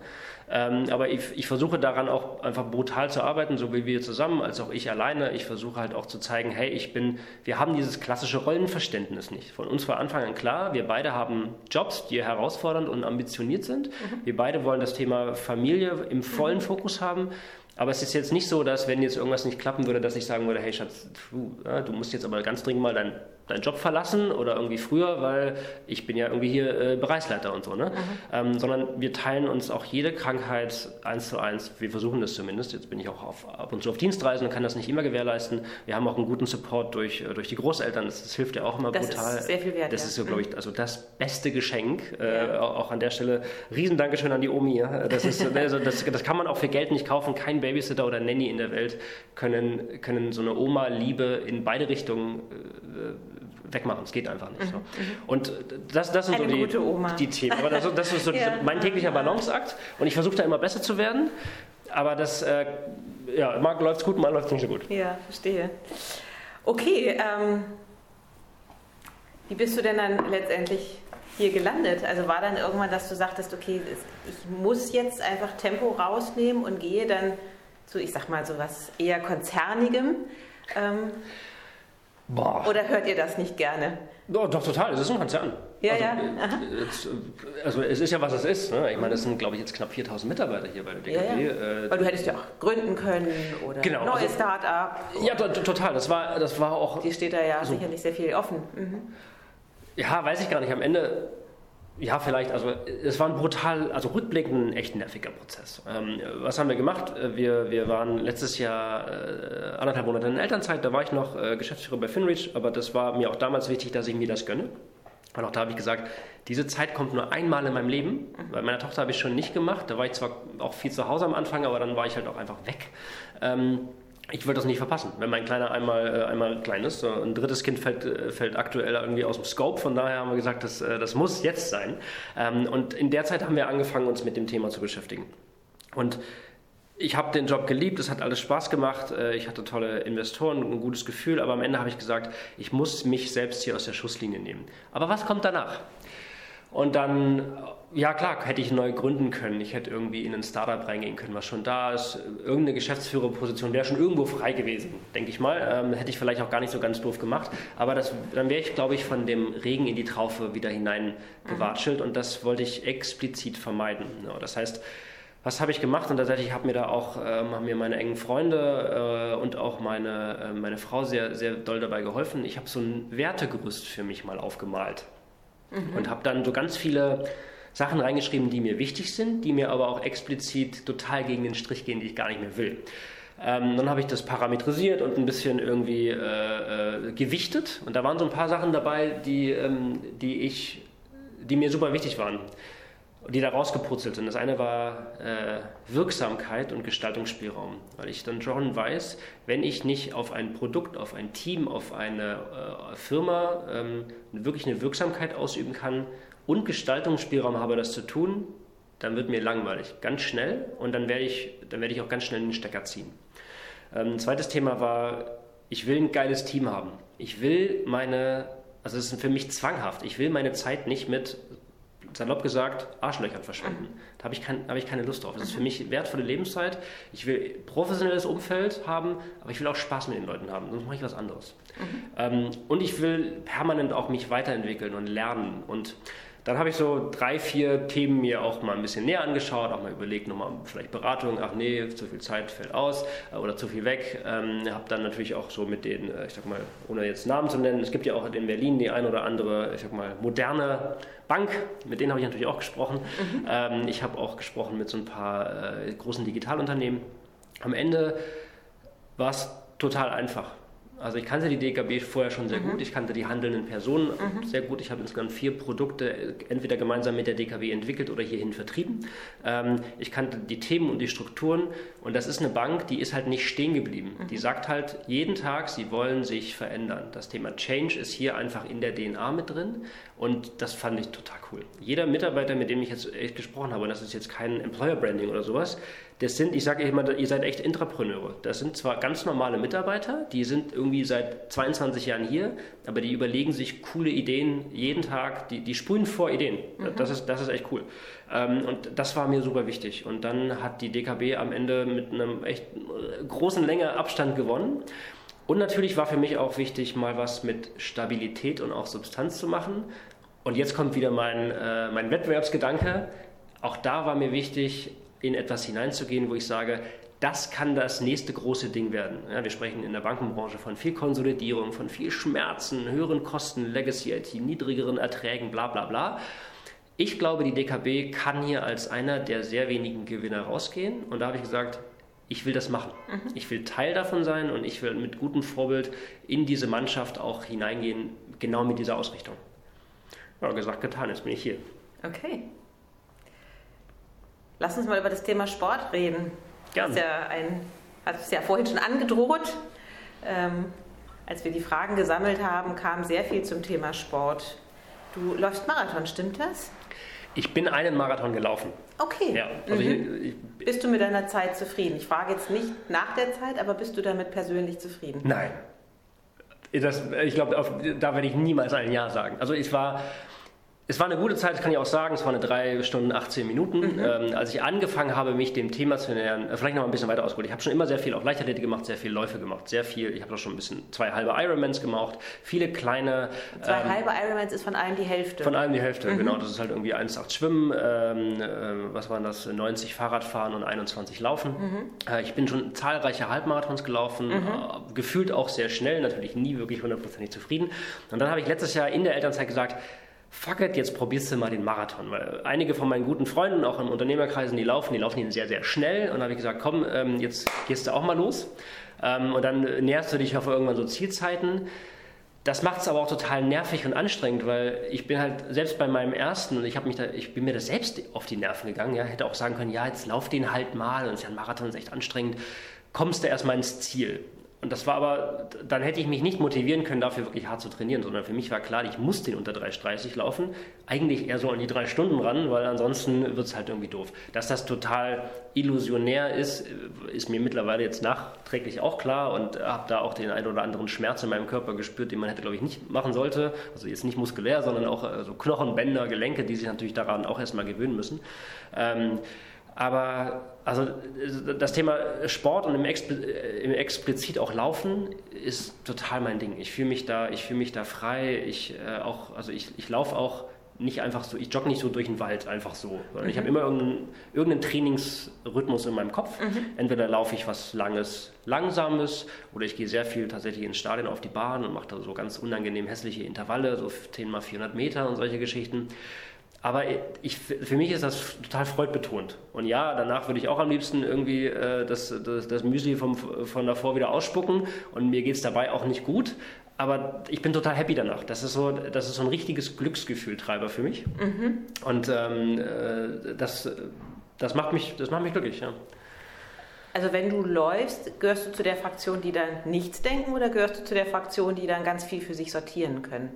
Ähm, aber ich, ich, versuche daran auch einfach brutal zu arbeiten, so wie wir zusammen, als auch ich alleine. Ich versuche halt auch zu zeigen, hey, ich bin, wir haben dieses klassische Rollenverständnis nicht. Von uns war Anfang an klar, wir beide haben Jobs, die herausfordernd und ambitioniert sind. Mhm. Wir beide wollen das Thema Familie im vollen mhm. Fokus haben. Aber es ist jetzt nicht so, dass wenn jetzt irgendwas nicht klappen würde, dass ich sagen würde, hey Schatz, du, du musst jetzt aber ganz dringend mal dein deinen Job verlassen oder irgendwie früher, weil ich bin ja irgendwie hier äh, Bereichsleiter und so, ne? Mhm. Ähm, sondern wir teilen uns auch jede Krankheit eins zu eins. Wir versuchen das zumindest. Jetzt bin ich auch auf, ab und zu auf Dienstreisen und kann das nicht immer gewährleisten. Wir haben auch einen guten Support durch, äh, durch die Großeltern. Das, das, hilft ja auch immer das brutal. Ist sehr viel wert. Das ja. ist so, glaube ich, mhm. also das beste Geschenk. Äh, ja. auch an der Stelle Riesendankeschön an die Omi. Das, ist, also das, das kann man auch für Geld nicht kaufen. Kein Babysitter oder Nanny in der Welt können, können so eine Oma-Liebe in beide Richtungen äh, wegmachen. Es geht einfach nicht. Mhm. So. Und das, das sind Eine so die, die, Themen. Aber das, das ist so ja. mein täglicher Balanceakt. Und ich versuche da immer besser zu werden. Aber das, äh, ja, mal läuft es gut, mal läuft es nicht so gut. Ja, verstehe. Okay, ähm, wie bist du denn dann letztendlich hier gelandet? Also war dann irgendwann, dass du sagtest, okay, ich muss jetzt einfach Tempo rausnehmen und gehe dann zu, ich sag mal, so was eher Konzernigem? Ähm, Boah. Oder hört ihr das nicht gerne? Doch, doch total. Es ist ein Konzern. Ja, also, ja. Äh, jetzt, äh, also es ist ja, was es ist. Ne? Ich meine, es sind, glaube ich, jetzt knapp 4000 Mitarbeiter hier bei der DKB. Ja, ja. Äh, Weil du hättest ja auch gründen können oder genau, neues also, Start-up. Ja, total. Das war, das war auch... Die steht da ja so, sicherlich sehr viel offen. Mhm. Ja, weiß ich gar nicht. Am Ende ja, vielleicht, also es war ein brutal, also rückblickend ein echt nerviger Prozess. Ähm, was haben wir gemacht? Wir, wir waren letztes Jahr äh, anderthalb Monate in Elternzeit, da war ich noch äh, Geschäftsführer bei Finreach, aber das war mir auch damals wichtig, dass ich mir das gönne. Und auch da habe ich gesagt, diese Zeit kommt nur einmal in meinem Leben. Bei meiner Tochter habe ich schon nicht gemacht, da war ich zwar auch viel zu Hause am Anfang, aber dann war ich halt auch einfach weg. Ähm, ich würde das nicht verpassen, wenn mein Kleiner einmal, äh, einmal klein ist. Ein drittes Kind fällt, äh, fällt aktuell irgendwie aus dem Scope, von daher haben wir gesagt, das, äh, das muss jetzt sein. Ähm, und in der Zeit haben wir angefangen, uns mit dem Thema zu beschäftigen. Und ich habe den Job geliebt, es hat alles Spaß gemacht, ich hatte tolle Investoren, ein gutes Gefühl, aber am Ende habe ich gesagt, ich muss mich selbst hier aus der Schusslinie nehmen. Aber was kommt danach? Und dann, ja klar, hätte ich neu gründen können. Ich hätte irgendwie in ein Startup reingehen können, was schon da ist. Irgendeine Geschäftsführerposition wäre schon irgendwo frei gewesen, denke ich mal. Ähm, hätte ich vielleicht auch gar nicht so ganz doof gemacht. Aber das, dann wäre ich, glaube ich, von dem Regen in die Traufe wieder hineingewatschelt. Mhm. Und das wollte ich explizit vermeiden. Ja, das heißt, was habe ich gemacht? Und tatsächlich haben mir da auch ähm, haben mir meine engen Freunde äh, und auch meine, äh, meine Frau sehr, sehr doll dabei geholfen. Ich habe so ein Wertegerüst für mich mal aufgemalt mhm. und habe dann so ganz viele Sachen reingeschrieben, die mir wichtig sind, die mir aber auch explizit total gegen den Strich gehen, die ich gar nicht mehr will. Ähm, dann habe ich das parametrisiert und ein bisschen irgendwie äh, äh, gewichtet. Und da waren so ein paar Sachen dabei, die, ähm, die, ich, die mir super wichtig waren die da rausgeputzelt sind. Das eine war äh, Wirksamkeit und Gestaltungsspielraum, weil ich dann schon weiß, wenn ich nicht auf ein Produkt, auf ein Team, auf eine äh, Firma ähm, wirklich eine Wirksamkeit ausüben kann und Gestaltungsspielraum habe, das zu tun, dann wird mir langweilig, ganz schnell und dann werde ich, dann werde ich auch ganz schnell den Stecker ziehen. Ähm, zweites Thema war, ich will ein geiles Team haben. Ich will meine, also es ist für mich zwanghaft, ich will meine Zeit nicht mit salopp gesagt, Arschlöchern verschwenden. Da habe ich, kein, hab ich keine Lust drauf. Das ist für mich wertvolle Lebenszeit. Ich will professionelles Umfeld haben, aber ich will auch Spaß mit den Leuten haben. Sonst mache ich was anderes. Mhm. Ähm, und ich will permanent auch mich weiterentwickeln und lernen. Und dann habe ich so drei, vier Themen mir auch mal ein bisschen näher angeschaut, auch mal überlegt, nochmal vielleicht Beratung, ach nee, zu viel Zeit fällt aus äh, oder zu viel weg. Ähm, habe dann natürlich auch so mit den, äh, ich sag mal, ohne jetzt Namen zu nennen, es gibt ja auch in Berlin die ein oder andere, ich sag mal, moderne Bank, mit denen habe ich natürlich auch gesprochen. Mhm. Ähm, ich habe auch gesprochen mit so ein paar äh, großen Digitalunternehmen. Am Ende war es total einfach. Also ich kannte die DKB vorher schon sehr mhm. gut, ich kannte die handelnden Personen mhm. sehr gut. Ich habe insgesamt vier Produkte entweder gemeinsam mit der DKB entwickelt oder hierhin vertrieben. Ähm, ich kannte die Themen und die Strukturen und das ist eine Bank, die ist halt nicht stehen geblieben. Mhm. Die sagt halt jeden Tag, sie wollen sich verändern. Das Thema Change ist hier einfach in der DNA mit drin und das fand ich total cool. Jeder Mitarbeiter, mit dem ich jetzt echt gesprochen habe, und das ist jetzt kein Employer Branding oder sowas, das sind, ich sage immer, ihr seid echt Intrapreneure. Das sind zwar ganz normale Mitarbeiter, die sind irgendwie seit 22 Jahren hier, aber die überlegen sich coole Ideen jeden Tag, die, die sprühen vor Ideen. Mhm. Das, ist, das ist echt cool. Ähm, und das war mir super wichtig. Und dann hat die DKB am Ende mit einem echt großen Länge Abstand gewonnen. Und natürlich war für mich auch wichtig, mal was mit Stabilität und auch Substanz zu machen. Und jetzt kommt wieder mein, äh, mein Wettbewerbsgedanke. Auch da war mir wichtig, in etwas hineinzugehen, wo ich sage, das kann das nächste große Ding werden. Ja, wir sprechen in der Bankenbranche von viel Konsolidierung, von viel Schmerzen, höheren Kosten, Legacy IT, niedrigeren Erträgen, bla bla bla. Ich glaube, die DKB kann hier als einer der sehr wenigen Gewinner rausgehen. Und da habe ich gesagt, ich will das machen. Mhm. Ich will Teil davon sein und ich will mit gutem Vorbild in diese Mannschaft auch hineingehen, genau mit dieser Ausrichtung. Ja, gesagt, getan, jetzt bin ich hier. Okay. Lass uns mal über das Thema Sport reden. Gerne. Du ja ein, hast es ja vorhin schon angedroht. Ähm, als wir die Fragen gesammelt haben, kam sehr viel zum Thema Sport. Du läufst Marathon, stimmt das? Ich bin einen Marathon gelaufen. Okay. Ja, also mhm. ich, ich, bist du mit deiner Zeit zufrieden? Ich frage jetzt nicht nach der Zeit, aber bist du damit persönlich zufrieden? Nein. Das, ich glaube, da werde ich niemals ein Ja sagen. Also ich war es war eine gute Zeit, das kann ich auch sagen. Es war eine 3 Stunden 18 Minuten. Mhm. Ähm, als ich angefangen habe, mich dem Thema zu nähern, äh, vielleicht noch mal ein bisschen weiter ausgeholt. Ich habe schon immer sehr viel auf Leichtathletik gemacht, sehr viel Läufe gemacht, sehr viel. Ich habe auch schon ein bisschen zwei halbe Ironmans gemacht, viele kleine. Zwei ähm, halbe Ironmans ist von allem die Hälfte. Von allem die Hälfte, mhm. genau. Das ist halt irgendwie 1,8 Schwimmen, ähm, äh, was waren das, 90 Fahrradfahren und 21 Laufen. Mhm. Äh, ich bin schon zahlreiche Halbmarathons gelaufen, mhm. äh, gefühlt auch sehr schnell, natürlich nie wirklich hundertprozentig zufrieden. Und dann habe ich letztes Jahr in der Elternzeit gesagt, fuck it, jetzt probierst du mal den Marathon. Weil einige von meinen guten Freunden, auch in Unternehmerkreisen, die laufen, die laufen ihn sehr, sehr schnell. Und dann habe ich gesagt, komm, ähm, jetzt gehst du auch mal los. Ähm, und dann näherst du dich auf irgendwann so Zielzeiten. Das macht es aber auch total nervig und anstrengend, weil ich bin halt selbst bei meinem ersten, ich mich da, ich bin mir da selbst auf die Nerven gegangen. Ja, hätte auch sagen können, ja, jetzt lauf den halt mal und ist ja ein Marathon, ist echt anstrengend. Kommst du erstmal ins Ziel. Und das war aber, dann hätte ich mich nicht motivieren können, dafür wirklich hart zu trainieren, sondern für mich war klar, ich muss den unter 3,30 laufen. Eigentlich eher so an die drei Stunden ran, weil ansonsten wird es halt irgendwie doof. Dass das total illusionär ist, ist mir mittlerweile jetzt nachträglich auch klar und habe da auch den einen oder anderen Schmerz in meinem Körper gespürt, den man hätte, glaube ich, nicht machen sollte. Also jetzt nicht muskulär, sondern auch äh, so Knochen, Bänder, Gelenke, die sich natürlich daran auch erstmal gewöhnen müssen. Ähm, aber also das Thema Sport und im, Expl im explizit auch Laufen ist total mein Ding. Ich fühle mich da, ich fühle mich da frei. Ich äh, auch, also ich, ich laufe auch nicht einfach so, ich jogge nicht so durch den Wald einfach so. Mhm. Ich habe immer irgendeinen, irgendeinen, Trainingsrhythmus in meinem Kopf. Mhm. Entweder laufe ich was Langes, Langsames oder ich gehe sehr viel tatsächlich ins Stadion auf die Bahn und mache da so ganz unangenehm hässliche Intervalle, so 10 mal 400 Meter und solche Geschichten. Aber ich, für mich ist das total freudbetont. Und ja, danach würde ich auch am liebsten irgendwie äh, das, das, das, Müsli vom, von davor wieder ausspucken. Und mir geht es dabei auch nicht gut. Aber ich bin total happy danach. Das ist so, das ist so ein richtiges Glücksgefühltreiber für mich. Mhm. Und ähm, äh, das, das, macht mich, das macht mich glücklich. Ja. Also wenn du läufst, gehörst du zu der Fraktion, die dann nichts denken oder gehörst du zu der Fraktion, die dann ganz viel für sich sortieren können?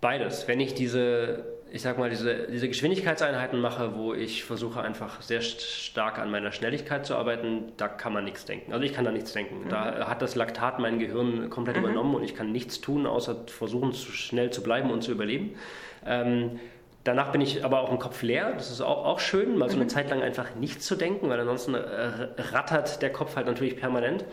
Beides. Wenn ich diese, ich sag mal, diese, diese Geschwindigkeitseinheiten mache, wo ich versuche einfach sehr stark an meiner Schnelligkeit zu arbeiten, da kann man nichts denken. Also ich kann da nichts denken. Mhm. Da hat das Laktat mein Gehirn komplett mhm. übernommen und ich kann nichts tun, außer versuchen, zu schnell zu bleiben und zu überleben. Ähm, Danach bin ich aber auch im Kopf leer. Das ist auch, auch schön, mal so eine mhm. Zeit lang einfach nichts zu denken, weil ansonsten äh, rattert der Kopf halt natürlich permanent.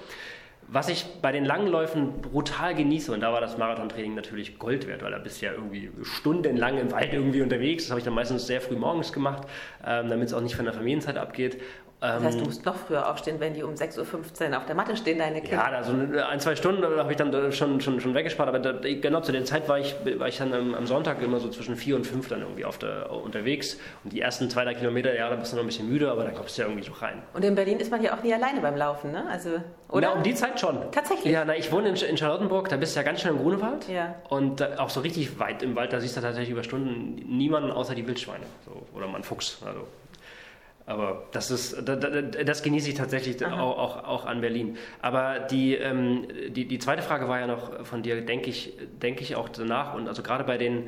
Was ich bei den langen Läufen brutal genieße, und da war das Marathontraining natürlich Gold wert, weil da bist du ja irgendwie stundenlang im Wald irgendwie unterwegs. Das habe ich dann meistens sehr früh morgens gemacht, ähm, damit es auch nicht von der Familienzeit abgeht. Das heißt, du ähm, musst noch früher aufstehen, wenn die um 6.15 Uhr auf der Matte stehen, deine Kinder. Ja, also ein, zwei Stunden habe ich dann schon, schon, schon weggespart, aber da, genau zu der Zeit war ich, war ich dann am Sonntag immer so zwischen vier und fünf dann irgendwie auf der, unterwegs. Und die ersten zwei, drei Kilometer, ja, da bist du noch ein bisschen müde, aber da kommst du ja irgendwie so rein. Und in Berlin ist man ja auch nie alleine beim Laufen, ne? Also, oder? Na, um die Zeit schon. Tatsächlich? Ja, na, ich wohne in, in Charlottenburg, da bist du ja ganz schön im Grunewald. Ja. Und da, auch so richtig weit im Wald, da siehst du tatsächlich über Stunden niemanden außer die Wildschweine. So, oder mal einen Fuchs. Also aber das, ist, das, das genieße ich tatsächlich auch, auch, auch, an Berlin. Aber die, ähm, die, die zweite Frage war ja noch von dir, denke ich, denke ich auch danach. Und also gerade bei den,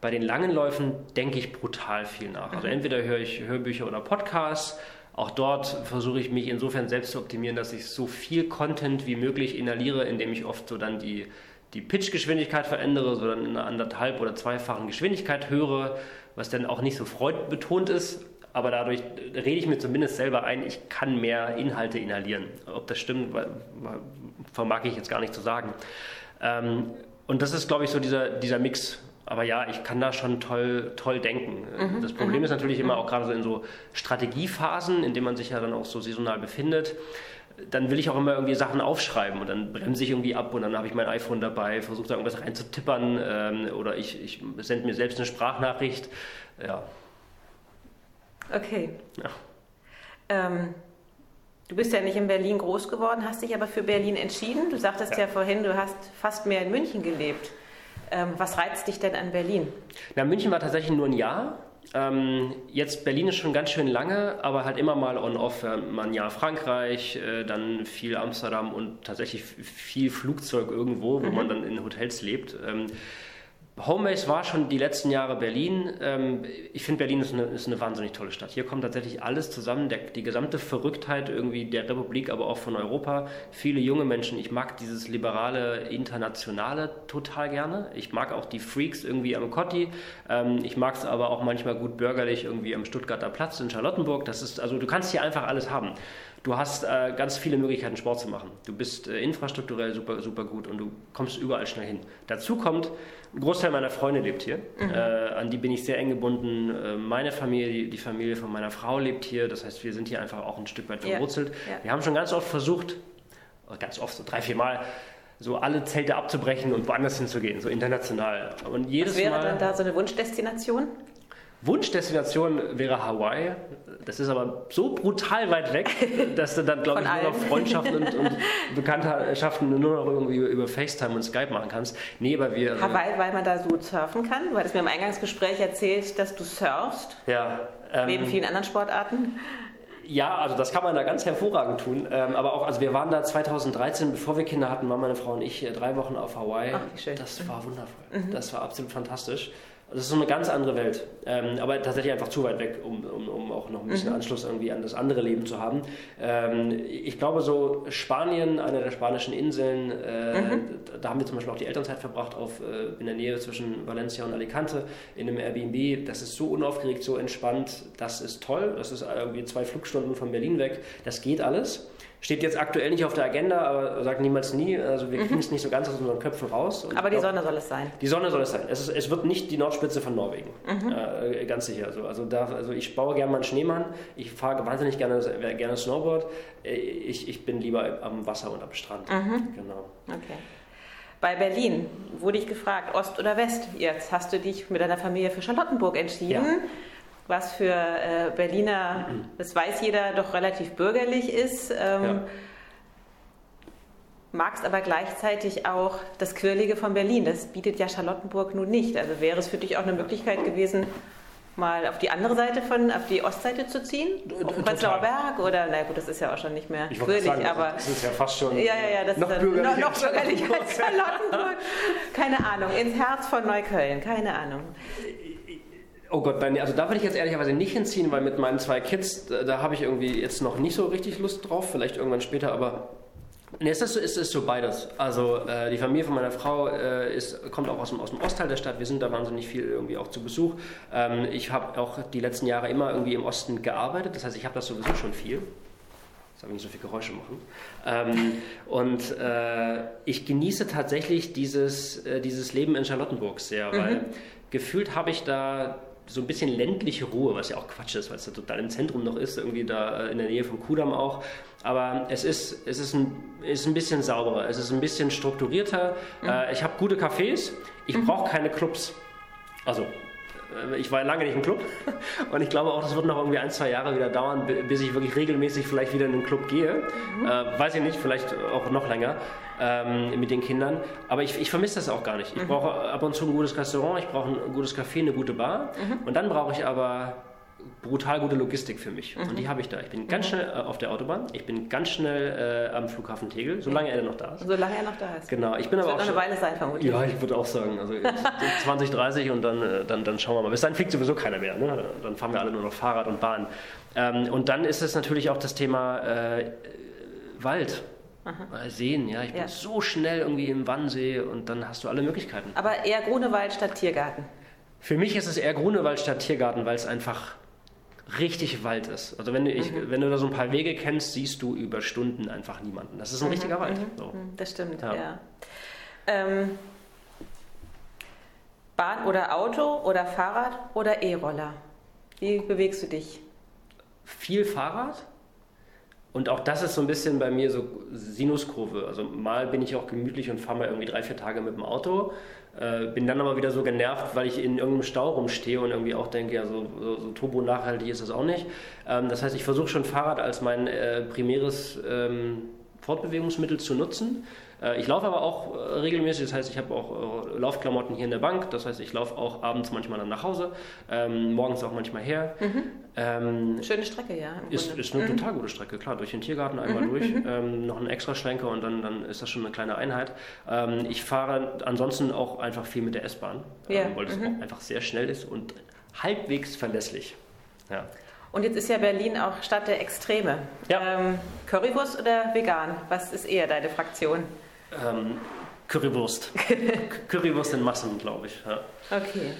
bei den langen Läufen denke ich brutal viel nach. Also mhm. entweder höre ich Hörbücher oder Podcasts. Auch dort versuche ich mich insofern selbst zu optimieren, dass ich so viel Content wie möglich inhaliere, indem ich oft so dann die, die Pitch-Geschwindigkeit verändere, so dann in einer anderthalb- oder zweifachen Geschwindigkeit höre, was dann auch nicht so freudbetont ist, aber dadurch rede ich mir zumindest selber ein, ich kann mehr Inhalte inhalieren. Ob das stimmt, vermag ich jetzt gar nicht zu sagen. Ähm, und das ist, glaube ich, so dieser, dieser Mix. Aber ja, ich kann da schon toll, toll denken. Mhm, das Problem mhm. ist natürlich immer auch gerade so in so Strategiephasen, in denen man sich ja dann auch so saisonal befindet dann will ich auch immer irgendwie Sachen aufschreiben und dann bremse ich irgendwie ab und dann habe ich mein iPhone dabei, versuche da irgendwas reinzutippern ähm, oder ich, ich sende mir selbst eine Sprachnachricht. Ja, Okay. Ja. Ähm, du bist ja nicht in Berlin groß geworden, hast dich aber für Berlin entschieden. Du sagtest ja, ja vorhin, du hast fast mehr in München gelebt. Ähm, was reizt dich denn an Berlin? Na, München war tatsächlich nur ein Jahr. Ähm, jetzt Berlin ist schon ganz schön lange, aber halt immer mal on-off. Mal ein Jahr Frankreich, äh, dann viel Amsterdam und tatsächlich viel Flugzeug irgendwo, wo mhm. man dann in Hotels lebt. Ähm, Homebase war schon die letzten Jahre Berlin. Ähm, ich finde, Berlin ist eine, ist eine, wahnsinnig tolle Stadt. Hier kommt tatsächlich alles zusammen, der, die gesamte Verrücktheit irgendwie der Republik, aber auch von Europa. Viele junge Menschen. Ich mag dieses liberale, internationale total gerne. Ich mag auch die Freaks irgendwie am Cotti. Ähm, ich mag es aber auch manchmal gut bürgerlich irgendwie am Stuttgarter Platz in Charlottenburg. Das ist, also du kannst hier einfach alles haben. Du hast äh, ganz viele Möglichkeiten, Sport zu machen. Du bist äh, infrastrukturell super, super gut und du kommst überall schnell hin. Dazu kommt, ein Großteil meiner Freunde lebt hier. Mhm. Äh, an die bin ich sehr eng gebunden. Äh, meine Familie, die, die, Familie von meiner Frau lebt hier. Das heißt, wir sind hier einfach auch ein Stück weit verwurzelt. Ja. Ja. Wir haben schon ganz oft versucht, ganz oft, so drei, vier Mal, so alle Zelte abzubrechen und woanders hinzugehen, so international. Und jedes Was wäre Mal, dann da so eine Wunschdestination? Wunschdestination wäre Hawaii. Das ist aber so brutal weit weg, dass du dann, glaube ich, nur noch Freundschaften und, und, Bekanntschaften nur noch irgendwie über, FaceTime und Skype machen kannst. Nee, aber wir. Hawaii, weil man da so surfen kann. Du hattest mir im Eingangsgespräch erzählt, dass du surfst. Ja. Ähm, neben vielen anderen Sportarten. Ja, also das kann man da ganz hervorragend tun. Ähm, aber auch, also wir waren da 2013, bevor wir Kinder hatten, waren meine Frau und ich drei Wochen auf Hawaii. Ach, wie schön. Das war wundervoll. Mhm. Das war absolut fantastisch. Das ist so eine ganz andere Welt, ähm, aber tatsächlich einfach zu weit weg, um, um, um auch noch ein bisschen mhm. Anschluss irgendwie an das andere Leben zu haben. Ähm, ich glaube, so Spanien, eine der spanischen Inseln, äh, mhm. da haben wir zum Beispiel auch die Elternzeit verbracht, auf, äh, in der Nähe zwischen Valencia und Alicante, in einem Airbnb. Das ist so unaufgeregt, so entspannt, das ist toll. Das ist irgendwie zwei Flugstunden von Berlin weg. Das geht alles. Steht jetzt aktuell nicht auf der Agenda, aber sagt niemals nie. Also wir mhm. kriegen es nicht so ganz aus unseren Köpfen raus. Und aber die glaub, Sonne soll es sein. Die Sonne soll es sein. Es, ist, es wird nicht die Nordspitze von Norwegen. Mhm. Äh, ganz sicher. Also, also, da, also ich baue gerne mal einen Schneemann. Ich fahre wahnsinnig gerne, gerne Snowboard. Äh, ich, ich bin lieber am Wasser und am Strand. Mhm. Genau. Okay. bei Berlin wurde ich gefragt, Ost oder West. Jetzt hast du dich mit deiner Familie für Charlottenburg entschieden. Ja. Was für äh, Berliner, das weiß jeder, doch relativ bürgerlich ist. Ähm, ja. Magst aber gleichzeitig auch das Quirlige von Berlin. Das bietet ja Charlottenburg nun nicht. Also wäre es für dich auch eine Möglichkeit gewesen, mal auf die andere Seite von, auf die Ostseite zu ziehen? Auf Prenzlauer Berg? Oder, na gut, das ist ja auch schon nicht mehr quirlig, sagen, aber. Das ist ja fast schon. Ja, ja, ja, das noch ist dann bürgerlich noch, noch bürgerlicher als Charlottenburg. Keine Ahnung, ins Herz von Neukölln, keine Ahnung. Oh Gott, nein, also da würde ich jetzt ehrlicherweise nicht hinziehen, weil mit meinen zwei Kids, da, da habe ich irgendwie jetzt noch nicht so richtig Lust drauf, vielleicht irgendwann später, aber Nee, es ist, so, es ist so beides. Also äh, die Familie von meiner Frau äh, ist, kommt auch aus dem, aus dem Ostteil der Stadt. Wir sind da wahnsinnig viel irgendwie auch zu Besuch. Ähm, ich habe auch die letzten Jahre immer irgendwie im Osten gearbeitet. Das heißt, ich habe das sowieso schon viel. Jetzt habe ich nicht so viele Geräusche machen. Ähm, und äh, ich genieße tatsächlich dieses, äh, dieses Leben in Charlottenburg sehr, weil mhm. gefühlt habe ich da so ein bisschen ländliche Ruhe, was ja auch Quatsch ist, weil es da total im Zentrum noch ist, irgendwie da äh, in der Nähe vom Kudamm auch. Aber es ist, es ist, ein, ist ein bisschen sauberer, es ist ein bisschen strukturierter. Mhm. Äh, ich habe gute Cafés, ich mhm. brauche keine Clubs. Also äh, ich war lange nicht im Club und ich glaube auch, das wird noch irgendwie ein, zwei Jahre wieder dauern, bis ich wirklich regelmäßig vielleicht wieder in den Club gehe. Mhm. Äh, weiß ich nicht, vielleicht auch noch länger ähm, mit den Kindern. Aber ich, ich vermisse das auch gar nicht. Ich mhm. brauche ab und zu ein gutes Restaurant, ich brauche ein gutes Café, eine gute Bar mhm. und dann brauche ich aber brutal gute Logistik für mich. Mhm. Und die habe ich da. Ich bin ganz mhm. schnell äh, auf der Autobahn, ich bin ganz schnell äh, am Flughafen Tegel, solange er noch da ist. Solange er noch da ist. Genau. Ich bin das aber wird auch noch eine Weile sein, vermutlich. Ja, ich würde auch sagen. Also 20, 30 und dann, äh, dann, dann schauen wir mal. Bis dann fliegt sowieso keiner mehr. Ne? Dann fahren wir alle nur noch Fahrrad und Bahn. Ähm, und dann ist es natürlich auch das Thema äh, Wald. Aha. Seen, ja. Ich bin ja. so schnell irgendwie im Wannsee und dann hast du alle Möglichkeiten. Aber eher Grunewald statt Tiergarten. Für mich ist es eher Grunewald statt Tiergarten, weil es einfach richtig Wald ist. Also wenn du, ich, mhm. wenn du da so ein paar Wege kennst, siehst du über Stunden einfach niemanden. Das ist ein mhm. richtiger Wald. Mhm. So. Mhm. Das stimmt, ja. ja. Ähm, Bahn oder Auto oder Fahrrad oder E-Roller? Wie bewegst du dich? Viel Fahrrad. Und auch das ist so ein bisschen bei mir so Sinuskurve. Also mal bin ich auch gemütlich und fahre mal irgendwie drei, vier Tage mit dem Auto. Äh, bin dann aber wieder so genervt, weil ich in irgendeinem Stau rumstehe und irgendwie auch denke, ja, so, so, so turbo-nachhaltig ist das auch nicht. Ähm, das heißt, ich versuche schon Fahrrad als mein äh, primäres ähm, Fortbewegungsmittel zu nutzen. Äh, ich laufe aber auch äh, regelmäßig, das heißt, ich habe auch äh, Laufklamotten hier in der Bank, das heißt, ich laufe auch abends manchmal dann nach Hause, ähm, morgens auch manchmal her. Mhm. Ähm, Schöne Strecke, ja. Ist, ist, eine mhm. total gute Strecke, klar, durch den Tiergarten einmal mhm. durch, mhm. ähm, noch ein extra Schlenker und dann, dann ist das schon eine kleine Einheit. Ähm, ich fahre ansonsten auch einfach viel mit der S-Bahn, ja. Ähm, weil es mhm. einfach sehr schnell ist und halbwegs verlässlich. Ja. Und jetzt ist ja Berlin auch Stadt der Extreme. Ja. Ähm, Currywurst oder vegan? Was ist eher deine Fraktion? Ähm, Currywurst. Currywurst in Massen, glaube ich. Ja. Okay.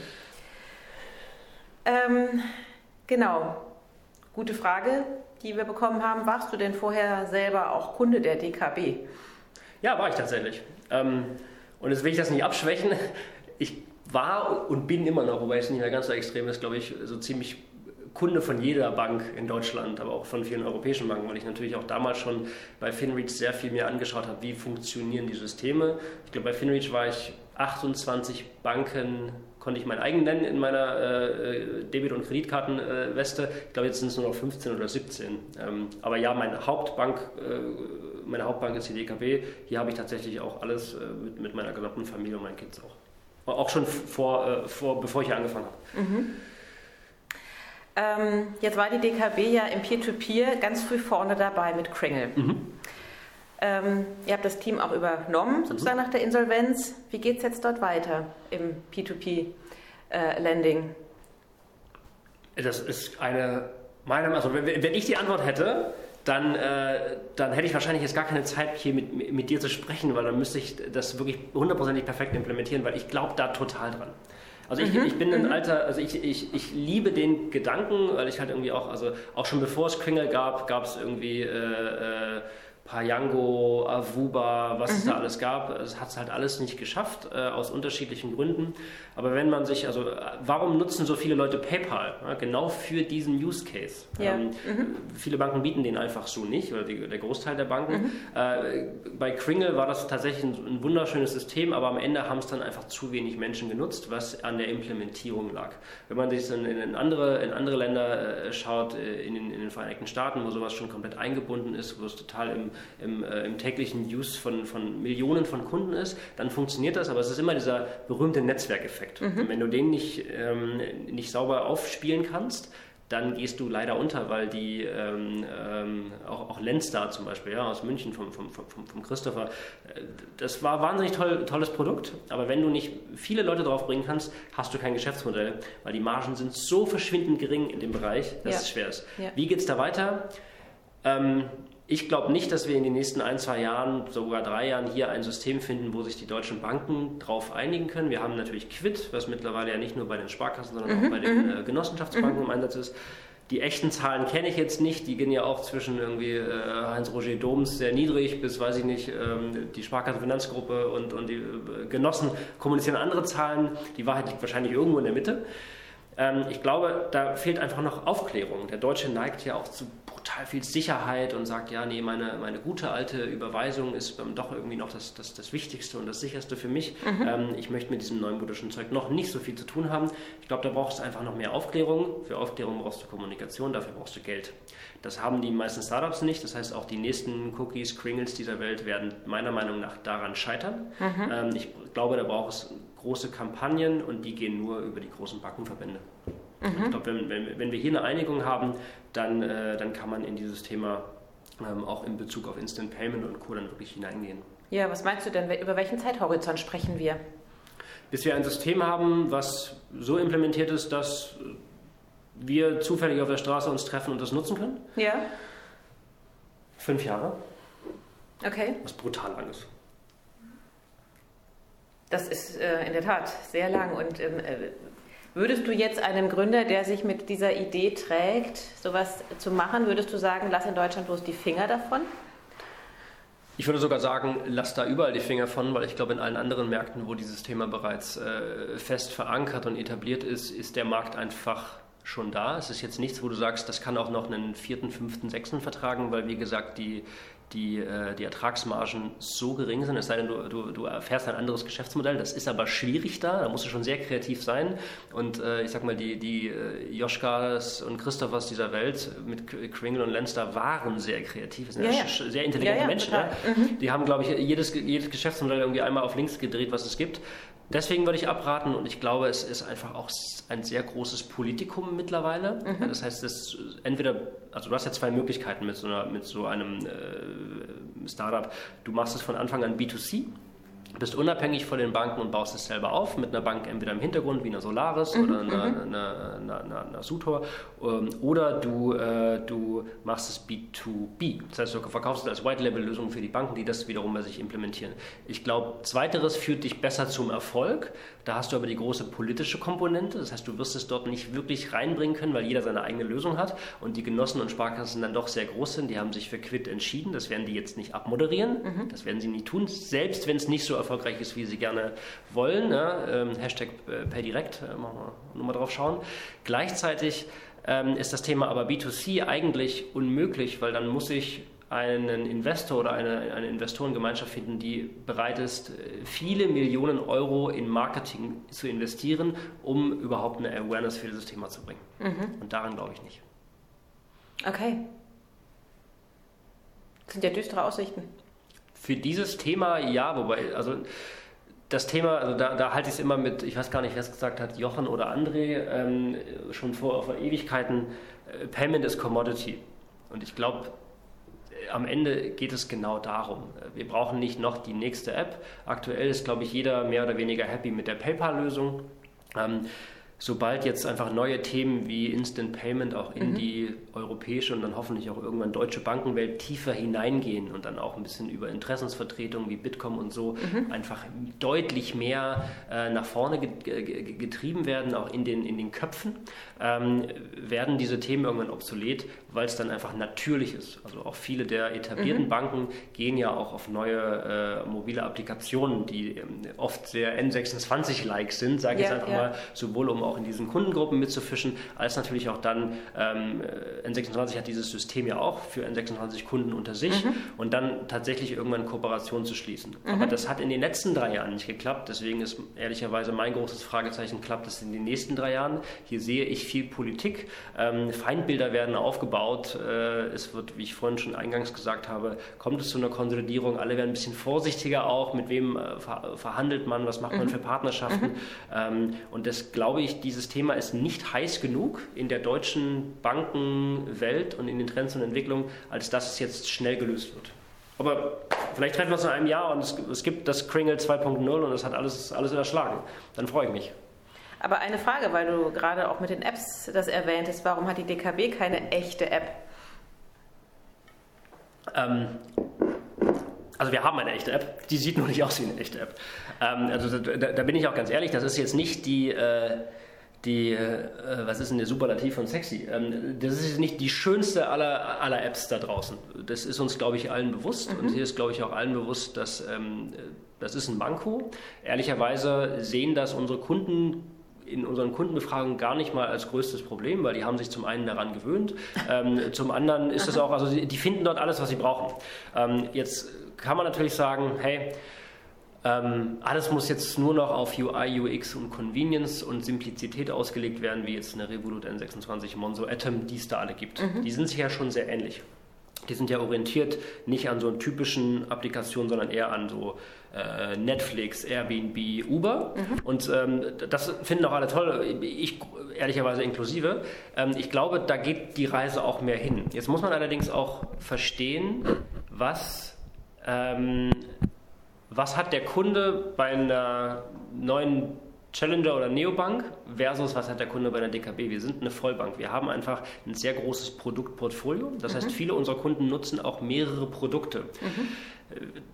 Ähm, genau. Gute Frage, die wir bekommen haben. Warst du denn vorher selber auch Kunde der DKB? Ja, war ich tatsächlich. Ähm, und jetzt will ich das nicht abschwächen. Ich war und bin immer noch, wobei es nicht mehr ganz so extrem ist, glaube ich, so ziemlich Kunde von jeder Bank in Deutschland, aber auch von vielen europäischen Banken, weil ich natürlich auch damals schon bei Finreach sehr viel mir angeschaut habe, wie funktionieren die Systeme. Ich glaube, bei Finreach war ich 28 Banken konnte ich mein eigen nennen in meiner äh, Debit- und Kreditkartenweste. Äh, ich glaube, jetzt sind es nur noch 15 oder 17. Ähm, aber ja, meine Hauptbank, äh, meine Hauptbank ist die DKB. Hier habe ich tatsächlich auch alles äh, mit, mit, meiner gesamten Familie und meinen Kids auch. Auch schon vor, äh, vor bevor ich hier angefangen habe. Mhm. Ähm, jetzt war die DKB ja im Peer-to-Peer -Peer ganz früh vorne dabei mit Kringle. Mhm. Ähm, ihr habt das Team auch übernommen, sozusagen mhm. nach der Insolvenz. Wie geht es jetzt dort weiter im P2P-Landing? Äh, das ist eine, meine, also wenn, wenn ich die Antwort hätte, dann, äh, dann hätte ich wahrscheinlich jetzt gar keine Zeit, hier mit, mit dir zu sprechen, weil dann müsste ich das wirklich hundertprozentig perfekt implementieren, weil ich glaube da total dran. Also ich, mhm. ich bin ein mhm. alter, also ich, ich, ich liebe den Gedanken, weil ich halt irgendwie auch, also auch schon bevor es Kringle gab, gab es irgendwie äh, äh, Payango, Avuba, was mhm. es da alles gab. Es hat es halt alles nicht geschafft, äh, aus unterschiedlichen Gründen. Aber wenn man sich, also warum nutzen so viele Leute PayPal? Ja, genau für diesen Use Case. Ja. Ähm, mhm. Viele Banken bieten den einfach so nicht, oder die, der Großteil der Banken. Mhm. Äh, bei Kringle war das tatsächlich ein, ein, wunderschönes System, aber am Ende haben es dann einfach zu wenig Menschen genutzt, was an der Implementierung lag. Wenn man sich in, in, andere, in andere Länder äh, schaut, äh, in den, in den Vereinigten Staaten, wo sowas schon komplett eingebunden ist, wo es total im im, äh, im täglichen Use von, von Millionen von Kunden ist, dann funktioniert das, aber es ist immer dieser berühmte Netzwerkeffekt. Mhm. Wenn du den nicht, ähm, nicht sauber aufspielen kannst, dann gehst du leider unter, weil die, ähm, ähm, auch, auch Lenstar zum Beispiel, ja, aus München vom, vom, vom, vom Christopher, äh, das war wahnsinnig toll, tolles Produkt, aber wenn du nicht viele Leute drauf bringen kannst, hast du kein Geschäftsmodell, weil die Margen sind so verschwindend gering in dem Bereich, dass ja. es schwer ist. Ja. Wie geht es da weiter? Ähm, ich glaube nicht, dass wir in den nächsten ein, zwei Jahren, sogar drei Jahren hier ein System finden, wo sich die deutschen Banken darauf einigen können. Wir haben natürlich Quid, was mittlerweile ja nicht nur bei den Sparkassen, sondern mhm, auch bei den mhm. äh, Genossenschaftsbanken im Einsatz ist. Die echten Zahlen kenne ich jetzt nicht, die gehen ja auch zwischen irgendwie äh, Heinz-Roger Doms sehr niedrig bis, weiß ich nicht, ähm, die Sparkasse Finanzgruppe und, und die äh, Genossen kommunizieren andere Zahlen. Die Wahrheit liegt wahrscheinlich irgendwo in der Mitte. Ähm, ich glaube, da fehlt einfach noch Aufklärung. Der Deutsche neigt ja auch zu total viel Sicherheit und sagt, ja, nee, meine, meine gute alte Überweisung ist ähm, doch irgendwie noch das, das, das Wichtigste und das Sicherste für mich. Mhm. Ähm, ich möchte mit diesem neuen buddhischen Zeug noch nicht so viel zu tun haben. Ich glaube, da brauchst du einfach noch mehr Aufklärung. Für Aufklärung brauchst du Kommunikation, dafür brauchst du Geld. Das haben die meisten Startups nicht. Das heißt, auch die nächsten Cookies, Kringles dieser Welt werden meiner Meinung nach daran scheitern. Mhm. Ähm, ich glaube, da braucht es große Kampagnen und die gehen nur über die großen Bankenverbände. Mhm. Ich glaube, wenn, wenn, wenn, wir hier eine Einigung haben, dann, äh, dann kann man in dieses Thema ähm, auch in Bezug auf Instant Payment und Co. dann wirklich hineingehen. Ja, was meinst du denn? Über welchen Zeithorizont sprechen wir? Bis wir ein System haben, was so implementiert ist, dass wir zufällig auf der Straße uns treffen und das nutzen können? Ja. Fünf Jahre. Okay. Was brutal lang ist. Das ist äh, in der Tat sehr lang. Und ähm, äh, Würdest du jetzt einem Gründer, der sich mit dieser Idee trägt, sowas zu machen, würdest du sagen, lass in Deutschland bloß die Finger davon? Ich würde sogar sagen, lass da überall die Finger von, weil ich glaube, in allen anderen Märkten, wo dieses Thema bereits äh, fest verankert und etabliert ist, ist der Markt einfach schon da. Es ist jetzt nichts, wo du sagst, das kann auch noch einen vierten, fünften, sechsten vertragen, weil wie gesagt, die, die, äh, die Ertragsmargen so gering sind, es sei denn, du, du, du erfährst ein anderes Geschäftsmodell. Das ist aber schwierig da, da musst du schon sehr kreativ sein. Und äh, ich sag mal, die, die äh, Joschkas und Christophers dieser Welt mit Kringle und Lenster waren sehr kreativ. Das sind ja, ja. sehr intelligente ja, ja, Menschen. Ne? Mhm. Die haben, glaube ich, jedes, jedes Geschäftsmodell irgendwie einmal auf links gedreht, was es gibt. Deswegen würde ich abraten und ich glaube, es ist einfach auch ein sehr großes Politikum mittlerweile. Mhm. Das heißt, das entweder, also du hast ja zwei Möglichkeiten mit so, einer, mit so einem äh, Startup. Du machst es von Anfang an B2C, bist unabhängig von den Banken und baust es selber auf, mit einer Bank entweder im Hintergrund wie einer Solaris mhm, oder einer, mhm. einer, einer, einer, einer Sutor ähm, oder du, äh, du machst es B2B. Das heißt, du verkaufst es als White-Label-Lösung für die Banken, die das wiederum bei sich implementieren. Ich glaube, zweiteres führt dich besser zum Erfolg. Da hast du aber die große politische Komponente. Das heißt, du wirst es dort nicht wirklich reinbringen können, weil jeder seine eigene Lösung hat und die Genossen und Sparkassen dann doch sehr groß sind. Die haben sich für Quid entschieden. Das werden die jetzt nicht abmoderieren. Mhm. Das werden sie nie tun, selbst wenn es nicht so erfolgreich ist, wie sie gerne wollen. Ne? Ähm, Hashtag äh, PayDirect, äh, machen wir nur mal drauf schauen. Gleichzeitig ähm, ist das Thema aber B2C eigentlich unmöglich, weil dann muss ich einen Investor oder eine, eine Investorengemeinschaft finden, die bereit ist, viele Millionen Euro in Marketing zu investieren, um überhaupt eine Awareness für dieses Thema zu bringen. Mhm. Und daran glaube ich nicht. Okay. Das sind ja düstere Aussichten. Für dieses Thema ja, wobei, also das Thema, also da, da halte ich es immer mit, ich weiß gar nicht, wer es gesagt hat, Jochen oder André, ähm, schon vor, vor Ewigkeiten, äh, Payment is Commodity. Und ich glaube, am Ende geht es genau darum. Wir brauchen nicht noch die nächste App. Aktuell ist, glaube ich, jeder mehr oder weniger happy mit der PayPal-Lösung. Ähm, sobald jetzt einfach neue Themen wie Instant Payment auch in mhm. die europäische und dann hoffentlich auch irgendwann deutsche Bankenwelt tiefer hineingehen und dann auch ein bisschen über Interessensvertretungen wie Bitkom und so mhm. einfach deutlich mehr äh, nach vorne getrieben werden, auch in den, in den Köpfen, ähm, werden diese Themen irgendwann obsolet, weil es dann einfach natürlich ist. Also auch viele der etablierten mhm. Banken gehen ja auch auf neue äh, mobile Applikationen, die ähm, oft sehr N26-like sind, sage ich ja, jetzt einfach ja. mal, sowohl um auch in diesen Kundengruppen mitzufischen, als natürlich auch dann, ähm, N26 hat dieses System ja auch für N26 Kunden unter sich mhm. und dann tatsächlich irgendwann Kooperationen zu schließen. Mhm. Aber das hat in den letzten drei Jahren nicht geklappt, deswegen ist ehrlicherweise mein großes Fragezeichen, klappt es in den nächsten drei Jahren? Hier sehe ich viel Politik, ähm, Feindbilder werden aufgebaut, äh, es wird, wie ich vorhin schon eingangs gesagt habe, kommt es zu einer Konsolidierung, alle werden ein bisschen vorsichtiger auch, mit wem äh, verhandelt man, was macht man mhm. für Partnerschaften mhm. ähm, und das glaube ich, dieses Thema ist nicht heiß genug in der deutschen Bankenwelt und in den Trends und Entwicklungen, als dass es jetzt schnell gelöst wird. Aber vielleicht treffen wir uns in einem Jahr und es, es gibt das Kringle 2.0 und es hat alles, alles überschlagen. Dann freue ich mich. Aber eine Frage, weil du gerade auch mit den Apps das erwähntest, warum hat die DKB keine echte App? Ähm, also wir haben eine echte App, die sieht nur nicht aus wie eine echte App. Ähm, also da, da, bin ich auch ganz ehrlich, das ist jetzt nicht die... Äh, die, äh, was ist denn der Superlativ von sexy? Ähm, das ist nicht die schönste aller, aller Apps da draußen. Das ist uns, glaube ich, allen bewusst. Mhm. Und hier ist, glaube ich, auch allen bewusst, dass ähm, das ist ein Manko. Ehrlicherweise sehen das unsere Kunden in unseren Kundenbefragungen gar nicht mal als größtes Problem, weil die haben sich zum einen daran gewöhnt. Ähm, zum anderen ist es auch, also die finden dort alles, was sie brauchen. Ähm, jetzt kann man natürlich sagen, hey, ähm, alles muss jetzt nur noch auf UI, UX und Convenience und Simplizität ausgelegt werden, wie jetzt eine Revolut N26, Monzo, Atom, die es da alle gibt. Mhm. Die sind sich ja schon sehr ähnlich. Die sind ja orientiert nicht an so typischen Applikationen, sondern eher an so äh, Netflix, Airbnb, Uber. Mhm. Und ähm, das finden auch alle toll, ich ehrlicherweise inklusive. Ähm, ich glaube, da geht die Reise auch mehr hin. Jetzt muss man allerdings auch verstehen, was ähm, was hat der Kunde bei einer neuen Challenger oder Neobank versus was hat der Kunde bei einer DKB? Wir sind eine Vollbank. Wir haben einfach ein sehr großes Produktportfolio. Das mhm. heißt, viele unserer Kunden nutzen auch mehrere Produkte. Mhm.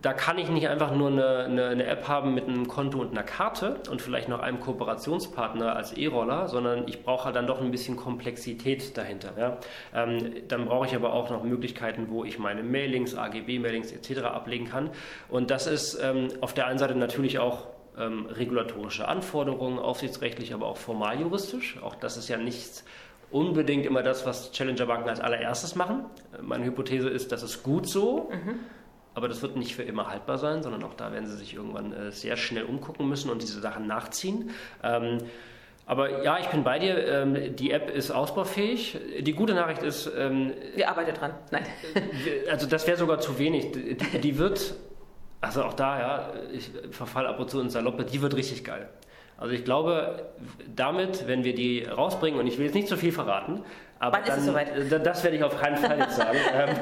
Da kann ich nicht einfach nur eine, eine, eine, App haben mit einem Konto und einer Karte und vielleicht noch einem Kooperationspartner als E-Roller, sondern ich brauche halt dann doch ein bisschen Komplexität dahinter. Ja? Ähm, dann brauche ich aber auch noch Möglichkeiten, wo ich meine Mailings, AGB-Mailings etc. ablegen kann. Und das ist ähm, auf der einen Seite natürlich auch ähm, regulatorische Anforderungen, aufsichtsrechtlich, aber auch formal juristisch. Auch das ist ja nichts unbedingt immer das, was Challenger-Banken als allererstes machen. Meine Hypothese ist, das ist gut so. Mhm. Aber das wird nicht für immer haltbar sein, sondern auch da werden sie sich irgendwann äh, sehr schnell umgucken müssen und diese Sachen nachziehen. Ähm, aber ja, ich bin bei dir. Ähm, die App ist ausbaufähig. Die gute Nachricht ist. Ähm, Wir arbeiten dran. Nein. Also, das wäre sogar zu wenig. Die, die wird also auch da, ja, ich verfall ab und zu in Saloppe, die wird richtig geil. Also ich glaube, damit, wenn wir die rausbringen, und ich will jetzt nicht zu viel verraten, aber Wann dann, ist es soweit? das werde ich auf keinen Fall jetzt sagen. Ähm,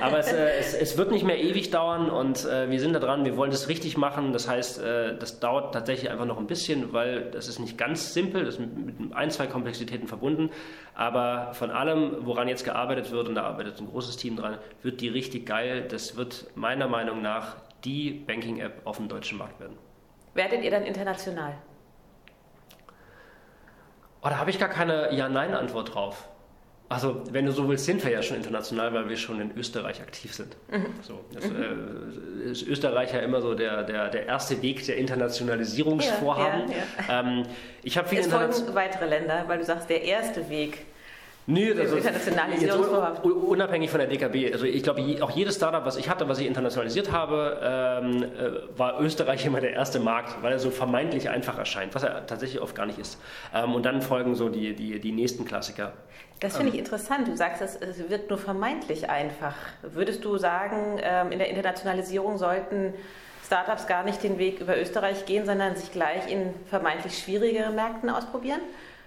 aber es, äh, es, es, wird nicht mehr ewig dauern und äh, wir sind da dran, wir wollen das richtig machen. Das heißt, äh, das dauert tatsächlich einfach noch ein bisschen, weil das ist nicht ganz simpel, das ist mit ein, zwei Komplexitäten verbunden. Aber von allem, woran jetzt gearbeitet wird, und da arbeitet ein großes Team dran, wird die richtig geil. Das wird meiner Meinung nach die Banking-App auf dem deutschen Markt werden. Werdet ihr dann international? Oh, da habe ich gar keine Ja-Nein-Antwort drauf. Also, wenn du so willst, sind wir ja schon international, weil wir schon in Österreich aktiv sind. Mhm. So, das äh, ist Österreich ja immer so der, der, der erste Weg der Internationalisierungsvorhaben. Ja, ja, ja. Ähm, ich habe viele es folgen weitere Länder, weil du sagst, der erste Weg Nö, das ist unabhängig von der DKB. Also ich glaube, auch jedes Startup, was ich hatte, was ich internationalisiert habe, ähm, äh, war Österreich immer der erste Markt, weil er so vermeintlich einfach erscheint, was er tatsächlich oft gar nicht ist. Ähm, und dann folgen so die, die, die nächsten Klassiker. Das finde ich ähm. interessant. Du sagst, es wird nur vermeintlich einfach. Würdest du sagen, ähm, in der Internationalisierung sollten Startups gar nicht den Weg über Österreich gehen, sondern sich gleich in vermeintlich schwierigeren Märkten ausprobieren?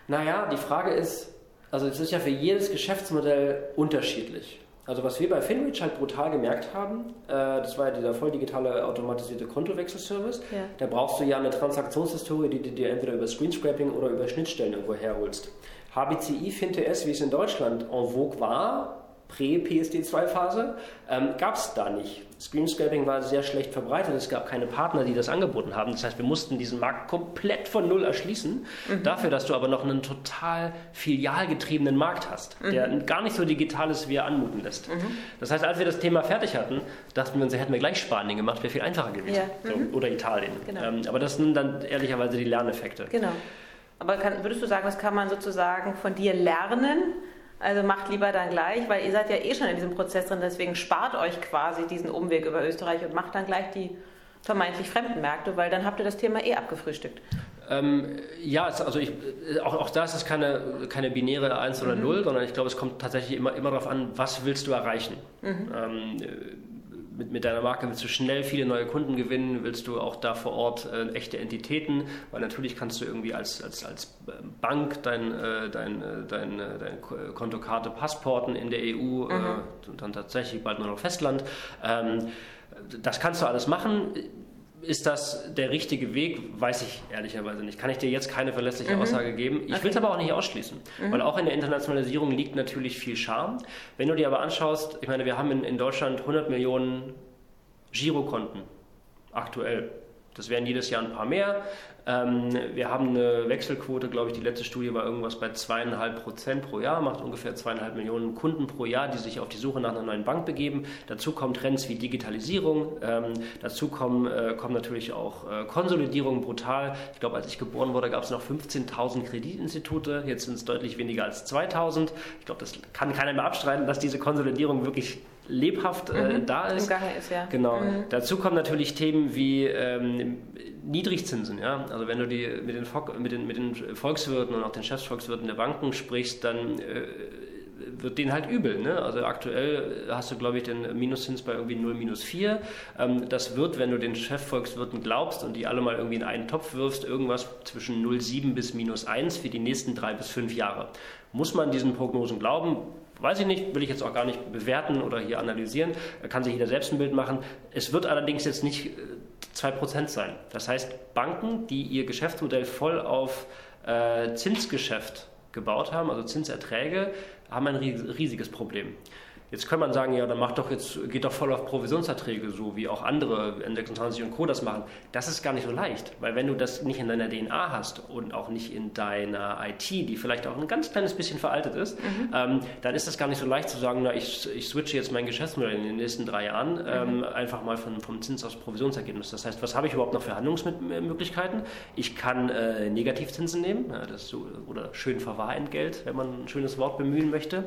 Naja, die Frage ist, also es ist ja für jedes Geschäftsmodell unterschiedlich. Also was wir bei Finreach halt brutal gemerkt haben, äh, das war ja dieser voll digitale automatisierte Kontowechselservice, ja. da brauchst du ja eine Transaktionshistorie, die du dir entweder über Screenscraping oder über Schnittstellen irgendwo herholst. HBCI FinTS, wie es in Deutschland en vogue war, Prä-PSD2-Phase, ähm, gab es da nicht. Screenscraping war sehr schlecht verbreitet, es gab keine Partner, die das angeboten haben. Das heißt, wir mussten diesen Markt komplett von Null erschließen, mhm. dafür, dass du aber noch einen total filialgetriebenen Markt hast, mhm. der gar nicht so digital ist, wie er anmuten lässt. Mhm. Das heißt, als wir das Thema fertig hatten, dachten wir uns, hätten wir gleich Spanien gemacht, wäre viel einfacher gewesen. Ja. So, mhm. oder Italien. Genau. Ähm, aber das sind dann ehrlicherweise die Lerneffekte. Genau. Aber kann, würdest du sagen, das kann man sozusagen von dir lernen? Also macht lieber dann gleich, weil ihr seid ja eh schon in diesem Prozess drin, deswegen spart euch quasi diesen Umweg über Österreich und macht dann gleich die vermeintlich fremden Märkte, weil dann habt ihr das Thema eh abgefrühstückt. Ähm, ja, also ich, auch, auch da ist es keine, keine binäre 1 oder 0, mhm. sondern ich glaube, es kommt tatsächlich immer, immer darauf an, was willst du erreichen. Mhm. Ähm, mit, mit deiner Marke willst du schnell viele neue Kunden gewinnen, willst du auch da vor Ort äh, echte Entitäten, weil natürlich kannst du irgendwie als, als, als Bank dein, äh, dein, äh, dein, äh, dein Kontokarte passporten in der EU äh, mhm. und dann tatsächlich bald nur noch Festland. Ähm, das kannst du alles machen ist das der richtige Weg? Weiß ich ehrlicherweise nicht. Kann ich dir jetzt keine verlässliche mhm. Aussage geben. Ich okay. will es aber auch nicht ausschließen, mhm. weil auch in der Internationalisierung liegt natürlich viel Charme. Wenn du dir aber anschaust, ich meine, wir haben in, in Deutschland 100 Millionen Girokonten aktuell. Das werden jedes Jahr ein paar mehr. Ähm, wir haben eine Wechselquote, glaube ich, die letzte Studie war irgendwas bei zweieinhalb Prozent pro Jahr, macht ungefähr zweieinhalb Millionen Kunden pro Jahr, die sich auf die Suche nach einer neuen Bank begeben. Dazu kommen Trends wie Digitalisierung, ähm, dazu kommen, äh, kommen natürlich auch äh, Konsolidierung brutal. Ich glaube, als ich geboren wurde, gab es noch 15.000 Kreditinstitute, jetzt sind es deutlich weniger als 2.000. Ich glaube, das kann keiner mehr abstreiten, dass diese Konsolidierung wirklich lebhaft äh, mhm, da ist. Ist, ja. Genau. Mhm. Dazu kommen natürlich Themen wie ähm, Niedrigzinsen. Ja? Also wenn du die mit den, mit, den, mit den Volkswirten und auch den Chefsvolkswirten der Banken sprichst, dann äh, wird denen halt übel. Ne? Also aktuell hast du, glaube ich, den Minuszins bei irgendwie 0 minus 4. Ähm, das wird, wenn du den Chefvolkswirten glaubst und die alle mal irgendwie in einen Topf wirfst, irgendwas zwischen 0,7 bis minus 1 für die nächsten drei bis fünf Jahre. Muss man diesen Prognosen glauben? Weiß ich nicht, will ich jetzt auch gar nicht bewerten oder hier analysieren. Kann sich jeder selbst ein Bild machen. Es wird allerdings jetzt nicht 2% äh, sein. Das heißt, Banken, die ihr Geschäftsmodell voll auf äh, Zinsgeschäft gebaut haben, also Zinserträge, haben ein riesiges Problem. Jetzt kann man sagen, ja, dann macht doch jetzt, geht doch voll auf Provisionsverträge, so wie auch andere N26 und Co. das machen. Das ist gar nicht so leicht, weil wenn du das nicht in deiner DNA hast und auch nicht in deiner IT, die vielleicht auch ein ganz kleines bisschen veraltet ist, mhm. ähm, dann ist das gar nicht so leicht zu sagen, na, ich, ich switche jetzt mein Geschäftsmodell in den nächsten drei Jahren mhm. ähm, einfach mal von, vom Zins aufs Provisionsergebnis. Das heißt, was habe ich überhaupt noch für Handlungsmöglichkeiten? Ich kann äh, Negativzinsen nehmen, ja, das so, oder schön Verwahrentgelt, wenn man ein schönes Wort bemühen möchte.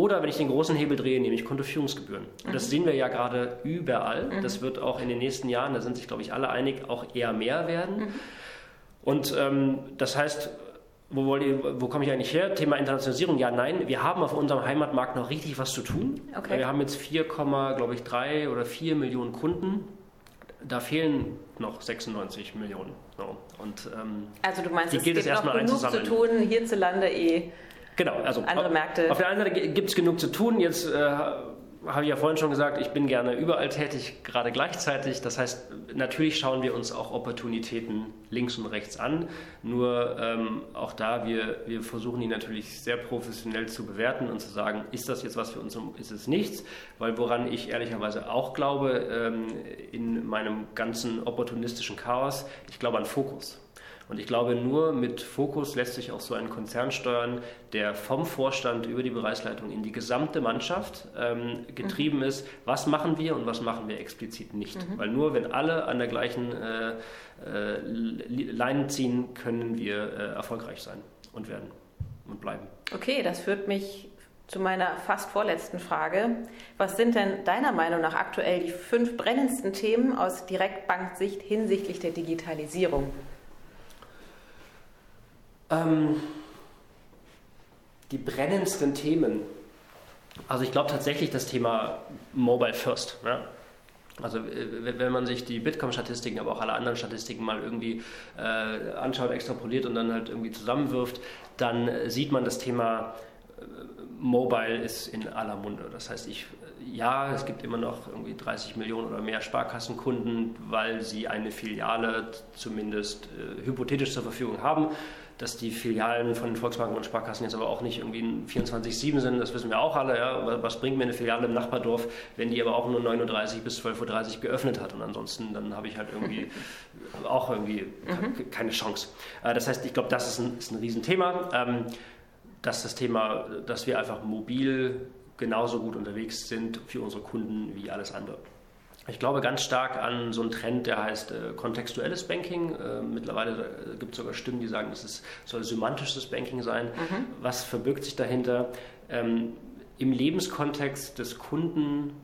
Oder wenn ich den großen Hebel drehe, nehme ich Kontoführungsgebühren. Und das mhm. sehen wir ja gerade überall. Mhm. Das wird auch in den nächsten Jahren, da sind sich, glaube ich, alle einig, auch eher mehr werden. Mhm. Und ähm, das heißt, wo, wo komme ich eigentlich her? Thema Internationalisierung, ja, nein. Wir haben auf unserem Heimatmarkt noch richtig was zu tun. Okay. Wir haben jetzt 4, glaube ich, 3 oder 4 Millionen Kunden. Da fehlen noch 96 Millionen. So. Und, ähm, also du meinst, es gibt noch genug zu tun hierzulande eh Genau, also andere Märkte. Auf der einen Seite gibt es genug zu tun. Jetzt äh, habe ich ja vorhin schon gesagt, ich bin gerne überall tätig, gerade gleichzeitig. Das heißt, natürlich schauen wir uns auch Opportunitäten links und rechts an. Nur ähm, auch da, wir, wir versuchen die natürlich sehr professionell zu bewerten und zu sagen, ist das jetzt was für uns, ist es nichts? Weil woran ich ehrlicherweise auch glaube, ähm, in meinem ganzen opportunistischen Chaos, ich glaube an Fokus. Und ich glaube, nur mit Fokus lässt sich auch so ein Konzern steuern, der vom Vorstand über die Bereichsleitung in die gesamte Mannschaft ähm, getrieben mhm. ist. Was machen wir und was machen wir explizit nicht? Mhm. Weil nur wenn alle an der gleichen äh, äh, Leine ziehen, können wir äh, erfolgreich sein und werden und bleiben. Okay, das führt mich zu meiner fast vorletzten Frage. Was sind denn deiner Meinung nach aktuell die fünf brennendsten Themen aus Direktbanksicht hinsichtlich der Digitalisierung? Ähm, die brennendsten Themen. Also ich glaube tatsächlich das Thema Mobile First. Ja? Also äh, wenn man sich die Bitkom-Statistiken, aber auch alle anderen Statistiken mal irgendwie äh, anschaut, extrapoliert und dann halt irgendwie zusammenwirft, dann sieht man das Thema äh, Mobile ist in aller Munde. Das heißt, ich, ja, es gibt immer noch irgendwie 30 Millionen oder mehr Sparkassenkunden, weil sie eine Filiale zumindest äh, hypothetisch zur Verfügung haben. Dass die Filialen von den Volksbanken und Sparkassen jetzt aber auch nicht irgendwie 24-7 sind, das wissen wir auch alle. Ja. Was bringt mir eine Filiale im Nachbardorf, wenn die aber auch nur 9.30 Uhr bis 12.30 Uhr geöffnet hat? Und ansonsten, dann habe ich halt irgendwie auch irgendwie mhm. keine Chance. Äh, das heißt, ich glaube, das ist ein, ist ein Riesenthema. Ähm, dass das Thema, dass wir einfach mobil genauso gut unterwegs sind für unsere Kunden wie alles andere. Ich glaube ganz stark an so einen Trend, der heißt äh, kontextuelles Banking. Äh, mittlerweile äh, gibt es sogar Stimmen, die sagen, es soll semantisches Banking sein. Mhm. Was verbirgt sich dahinter? Ähm, Im Lebenskontext des Kunden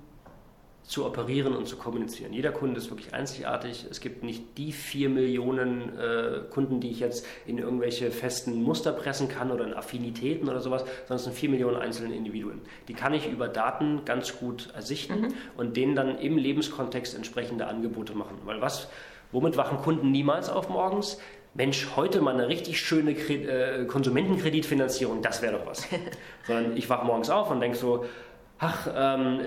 zu operieren und zu kommunizieren. Jeder Kunde ist wirklich einzigartig. Es gibt nicht die vier Millionen äh, Kunden, die ich jetzt in irgendwelche festen Muster pressen kann oder in Affinitäten oder sowas, sondern es sind vier Millionen einzelne Individuen. Die kann ich über Daten ganz gut ersichten mhm. und denen dann im Lebenskontext entsprechende Angebote machen. Weil was, womit wachen Kunden niemals auf morgens? Mensch, heute mal eine richtig schöne äh, Konsumentenkreditfinanzierung, das wäre doch was. Sondern ich wache morgens auf und denke so, ach, ähm,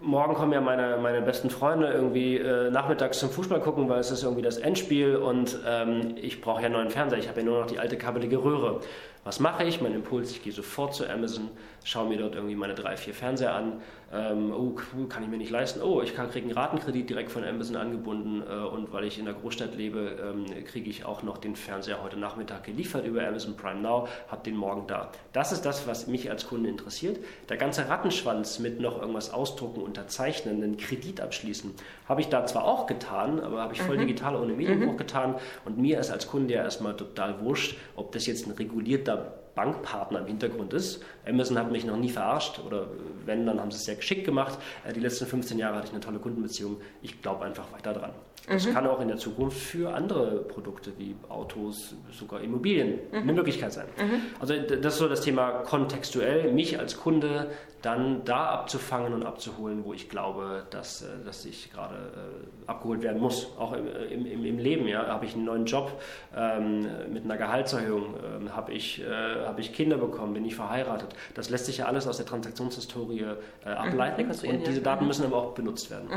morgen kommen ja meine, meine besten Freunde irgendwie äh, nachmittags zum Fußball gucken, weil es ist irgendwie das Endspiel und ähm, ich brauche ja einen neuen Fernseher. Ich habe ja nur noch die alte kabbelige Röhre. Was mache ich? Mein Impuls, ich gehe sofort zu Amazon, schaue mir dort irgendwie meine drei, vier Fernseher an. Ähm, oh, kann ich mir nicht leisten. Oh, ich kriege einen Ratenkredit direkt von Amazon angebunden äh, und weil ich in der Großstadt lebe, ähm, kriege ich auch noch den Fernseher heute Nachmittag geliefert über Amazon Prime Now, habe den morgen da. Das ist das, was mich als Kunde interessiert. Der ganze Rattenschwanz mit noch irgendwas ausdrucken, unterzeichnen, einen Kredit abschließen, habe ich da zwar auch getan, aber habe ich voll mhm. digital ohne Medienbruch mhm. getan und mir ist als Kunde ja erstmal total wurscht, ob das jetzt ein regulierter Bankpartner im Hintergrund ist. Amazon hat mich noch nie verarscht oder wenn, dann haben sie es sehr geschickt gemacht. Äh, die letzten 15 Jahre hatte ich eine tolle Kundenbeziehung. Ich glaube einfach weiter dran. Das mhm. kann auch in der Zukunft für andere Produkte wie Autos, sogar Immobilien mhm. eine Möglichkeit sein. Mhm. Also das ist so das Thema kontextuell, mich als Kunde dann da abzufangen und abzuholen, wo ich glaube, dass, äh, dass ich gerade äh, abgeholt werden muss. Auch im, im, im Leben. Ja? Habe ich einen neuen Job ähm, mit einer Gehaltserhöhung? Ähm, Habe ich, äh, hab ich Kinder bekommen? Bin ich verheiratet? Das lässt sich ja alles aus der Transaktionshistorie äh, ableiten. Mhm. Und diese Daten mhm. müssen aber auch benutzt werden.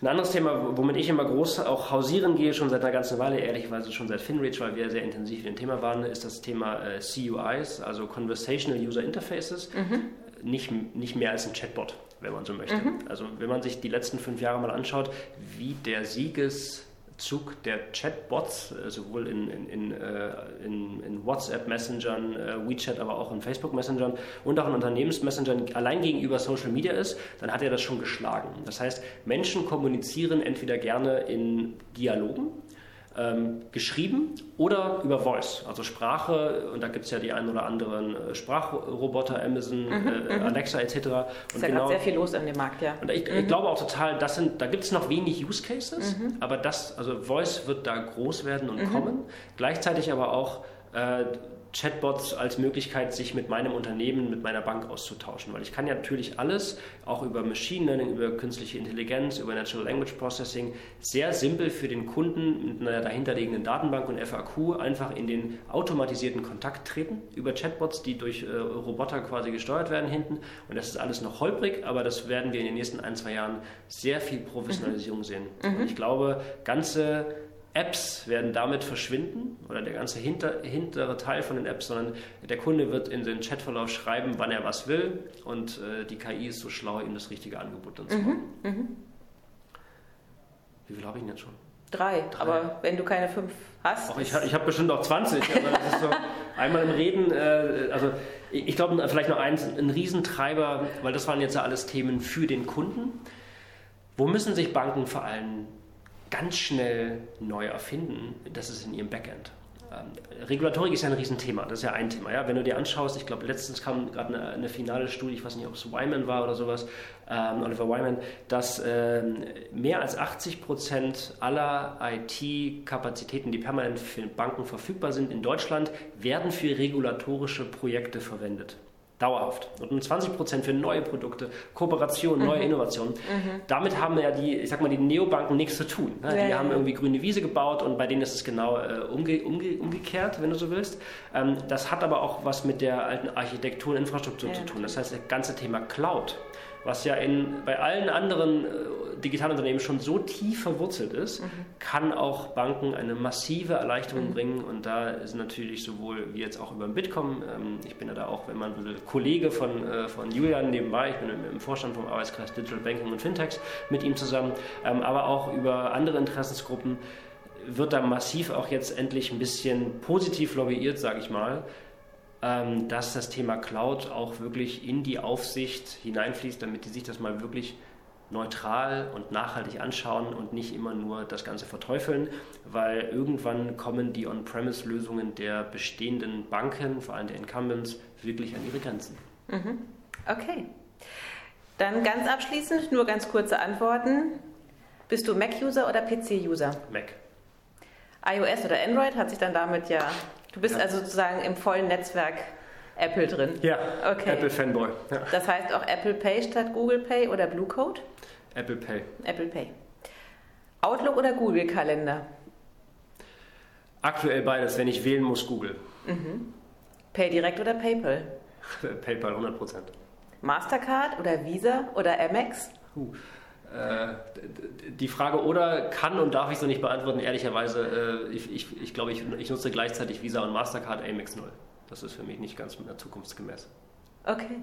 Ein anderes Thema, womit ich immer groß auch hausieren gehe, schon seit einer ganzen Weile, ehrlicherweise schon seit Finreach, weil wir sehr intensiv in dem Thema waren, ist das Thema äh, CUIs, also Conversational User Interfaces. Mhm. Nicht, nicht mehr als ein Chatbot, wenn man so möchte. Mhm. Also wenn man sich die letzten fünf Jahre mal anschaut, wie der Sieges Zug der Chatbots, äh, sowohl in, in, in, äh, in, in WhatsApp-Messengern, äh, WeChat, aber auch in Facebook-Messengern und auch in Unternehmens-Messengern allein gegenüber Social Media ist, dann hat er das schon geschlagen. Das heißt, Menschen kommunizieren entweder gerne in Dialogen, ähm, geschrieben oder über Voice, also Sprache. Und da gibt es ja die ein oder anderen äh, Sprachroboter, Amazon, mhm, äh, mhm. Alexa etc. Und ist ja genau, sehr viel los an dem Markt, ja. Und ich, mhm. ich glaube auch total, das sind, da gibt es noch wenig Use Cases, mhm. aber das, also Voice wird da groß werden und mhm. kommen. Gleichzeitig aber auch äh, Chatbots als Möglichkeit, sich mit meinem Unternehmen, mit meiner Bank auszutauschen. Weil ich kann ja natürlich alles, auch über Machine Learning, über künstliche Intelligenz, über Natural Language Processing, sehr simpel für den Kunden mit einer dahinterliegenden Datenbank und FAQ einfach in den automatisierten Kontakt treten, über Chatbots, die durch äh, Roboter quasi gesteuert werden hinten. Und das ist alles noch holprig, aber das werden wir in den nächsten ein, zwei Jahren sehr viel Professionalisierung mhm. sehen. Mhm. Und ich glaube, ganze Apps werden damit verschwinden oder der ganze hinter, hintere Teil von den Apps, sondern der Kunde wird in den Chatverlauf schreiben, wann er was will und äh, die KI ist so schlau, ihm das richtige Angebot dann zu mhm, machen. Mhm, Wie viel habe ich denn jetzt schon? Drei, Drei, aber wenn du keine fünf hast. Auch ich ich habe bestimmt auch 20. so einmal im Reden, äh, also ich, ich glaube vielleicht noch eins, ein Riesentreiber, weil das waren jetzt ja alles Themen für den Kunden. Wo müssen sich Banken vor allem ganz schnell neu erfinden, das ist in ihrem Backend. Ähm, Regulatorik ist ja ein Riesenthema, das ist ja ein Thema. Ja? Wenn du dir anschaust, ich glaube, letztens kam gerade eine, eine, finale Studie, ich weiß nicht, ob es Wyman war oder sowas, ähm, Oliver Wyman, dass ähm, mehr als 80 Prozent aller IT-Kapazitäten, die permanent für Banken verfügbar sind in Deutschland, werden für regulatorische Projekte verwendet. Dauerhaft. Und um 20 Prozent für neue Produkte, Kooperationen, neue mhm. Innovationen. Mhm. Damit haben ja die, ich sag mal, die Neobanken nichts zu tun. Ne? Ja, die ja, haben irgendwie grüne Wiese gebaut und bei denen ist es genau äh, umge umge umgekehrt, wenn du so willst. Ähm, das hat aber auch was mit der alten Architektur und Infrastruktur zu tun. Das heißt, das ganze Thema Cloud was ja in, bei allen anderen äh, Digitalunternehmen schon so tief verwurzelt ist, mhm. kann auch Banken eine massive Erleichterung mhm. bringen. Und da ist natürlich sowohl wie jetzt auch über Bitkom, ähm, ich bin ja da auch, wenn man will, Kollege von, äh, von Julian nebenbei, ich bin im, im, Vorstand vom Arbeitskreis Digital Banking und Fintechs mit ihm zusammen, ähm, aber auch über andere Interessensgruppen wird da massiv auch jetzt endlich ein bisschen positiv lobbyiert, sage ich mal, dass das Thema Cloud auch wirklich in die Aufsicht hineinfließt, damit die sich das mal wirklich neutral und nachhaltig anschauen und nicht immer nur das Ganze verteufeln, weil irgendwann kommen die On-Premise-Lösungen der bestehenden Banken, vor allem der Incumbents, wirklich an ihre Grenzen. Mhm. Okay. Dann ganz abschließend nur ganz kurze Antworten. Bist du Mac-User oder PC-User? Mac. iOS oder Android hat sich dann damit ja Du bist ja. also sozusagen im vollen Netzwerk Apple drin. Ja, okay. Apple Fanboy. Ja. Das heißt auch Apple Pay statt Google Pay oder Blue Code? Apple Pay. Apple Pay. Outlook oder Google Kalender? Aktuell beides. Wenn ich wählen muss, Google. Mhm. Pay direkt oder PayPal? PayPal 100%. Mastercard oder Visa oder Amex? Uh. Äh, die Frage oder kann und darf ich so nicht beantworten, ehrlicherweise. Äh, ich, ich, ich glaube, ich, ich nutze gleichzeitig Visa und Mastercard Amex 0. Das ist für mich nicht ganz zukunftsgemäß. Okay,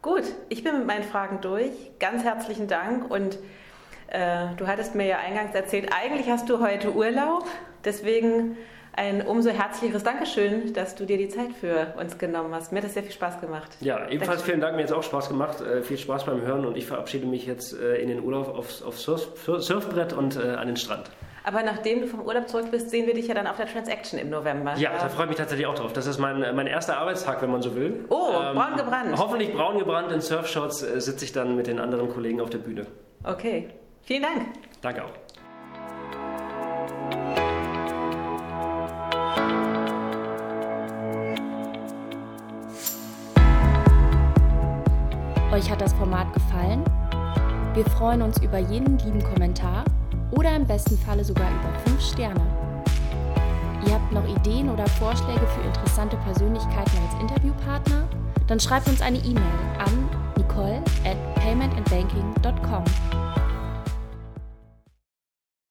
gut. Ich bin mit meinen Fragen durch. Ganz herzlichen Dank und äh, du hattest mir ja eingangs erzählt, eigentlich hast du heute Urlaub. Deswegen ein umso herzlicheres Dankeschön, dass du dir die Zeit für uns genommen hast. Mir hat das sehr viel Spaß gemacht. Ja, ebenfalls Dankeschön. vielen Dank. Mir hat es auch Spaß gemacht. Äh, viel Spaß beim Hören und ich verabschiede mich jetzt äh, in den Urlaub aufs, aufs Surf, Surfbrett und äh, an den Strand. Aber nachdem du vom Urlaub zurück bist, sehen wir dich ja dann auf der Transaction im November. Ja, da freue ich mich tatsächlich auch drauf. Das ist mein, mein erster Arbeitstag, wenn man so will. Oh, ähm, braun gebrannt. Hoffentlich braun gebrannt. In Surfshorts äh, sitze ich dann mit den anderen Kollegen auf der Bühne. Okay, vielen Dank. Danke auch. Euch hat das Format gefallen? Wir freuen uns über jeden lieben Kommentar oder im besten Falle sogar über 5 Sterne. Ihr habt noch Ideen oder Vorschläge für interessante Persönlichkeiten als Interviewpartner? Dann schreibt uns eine E-Mail an nicole at paymentandbanking.com.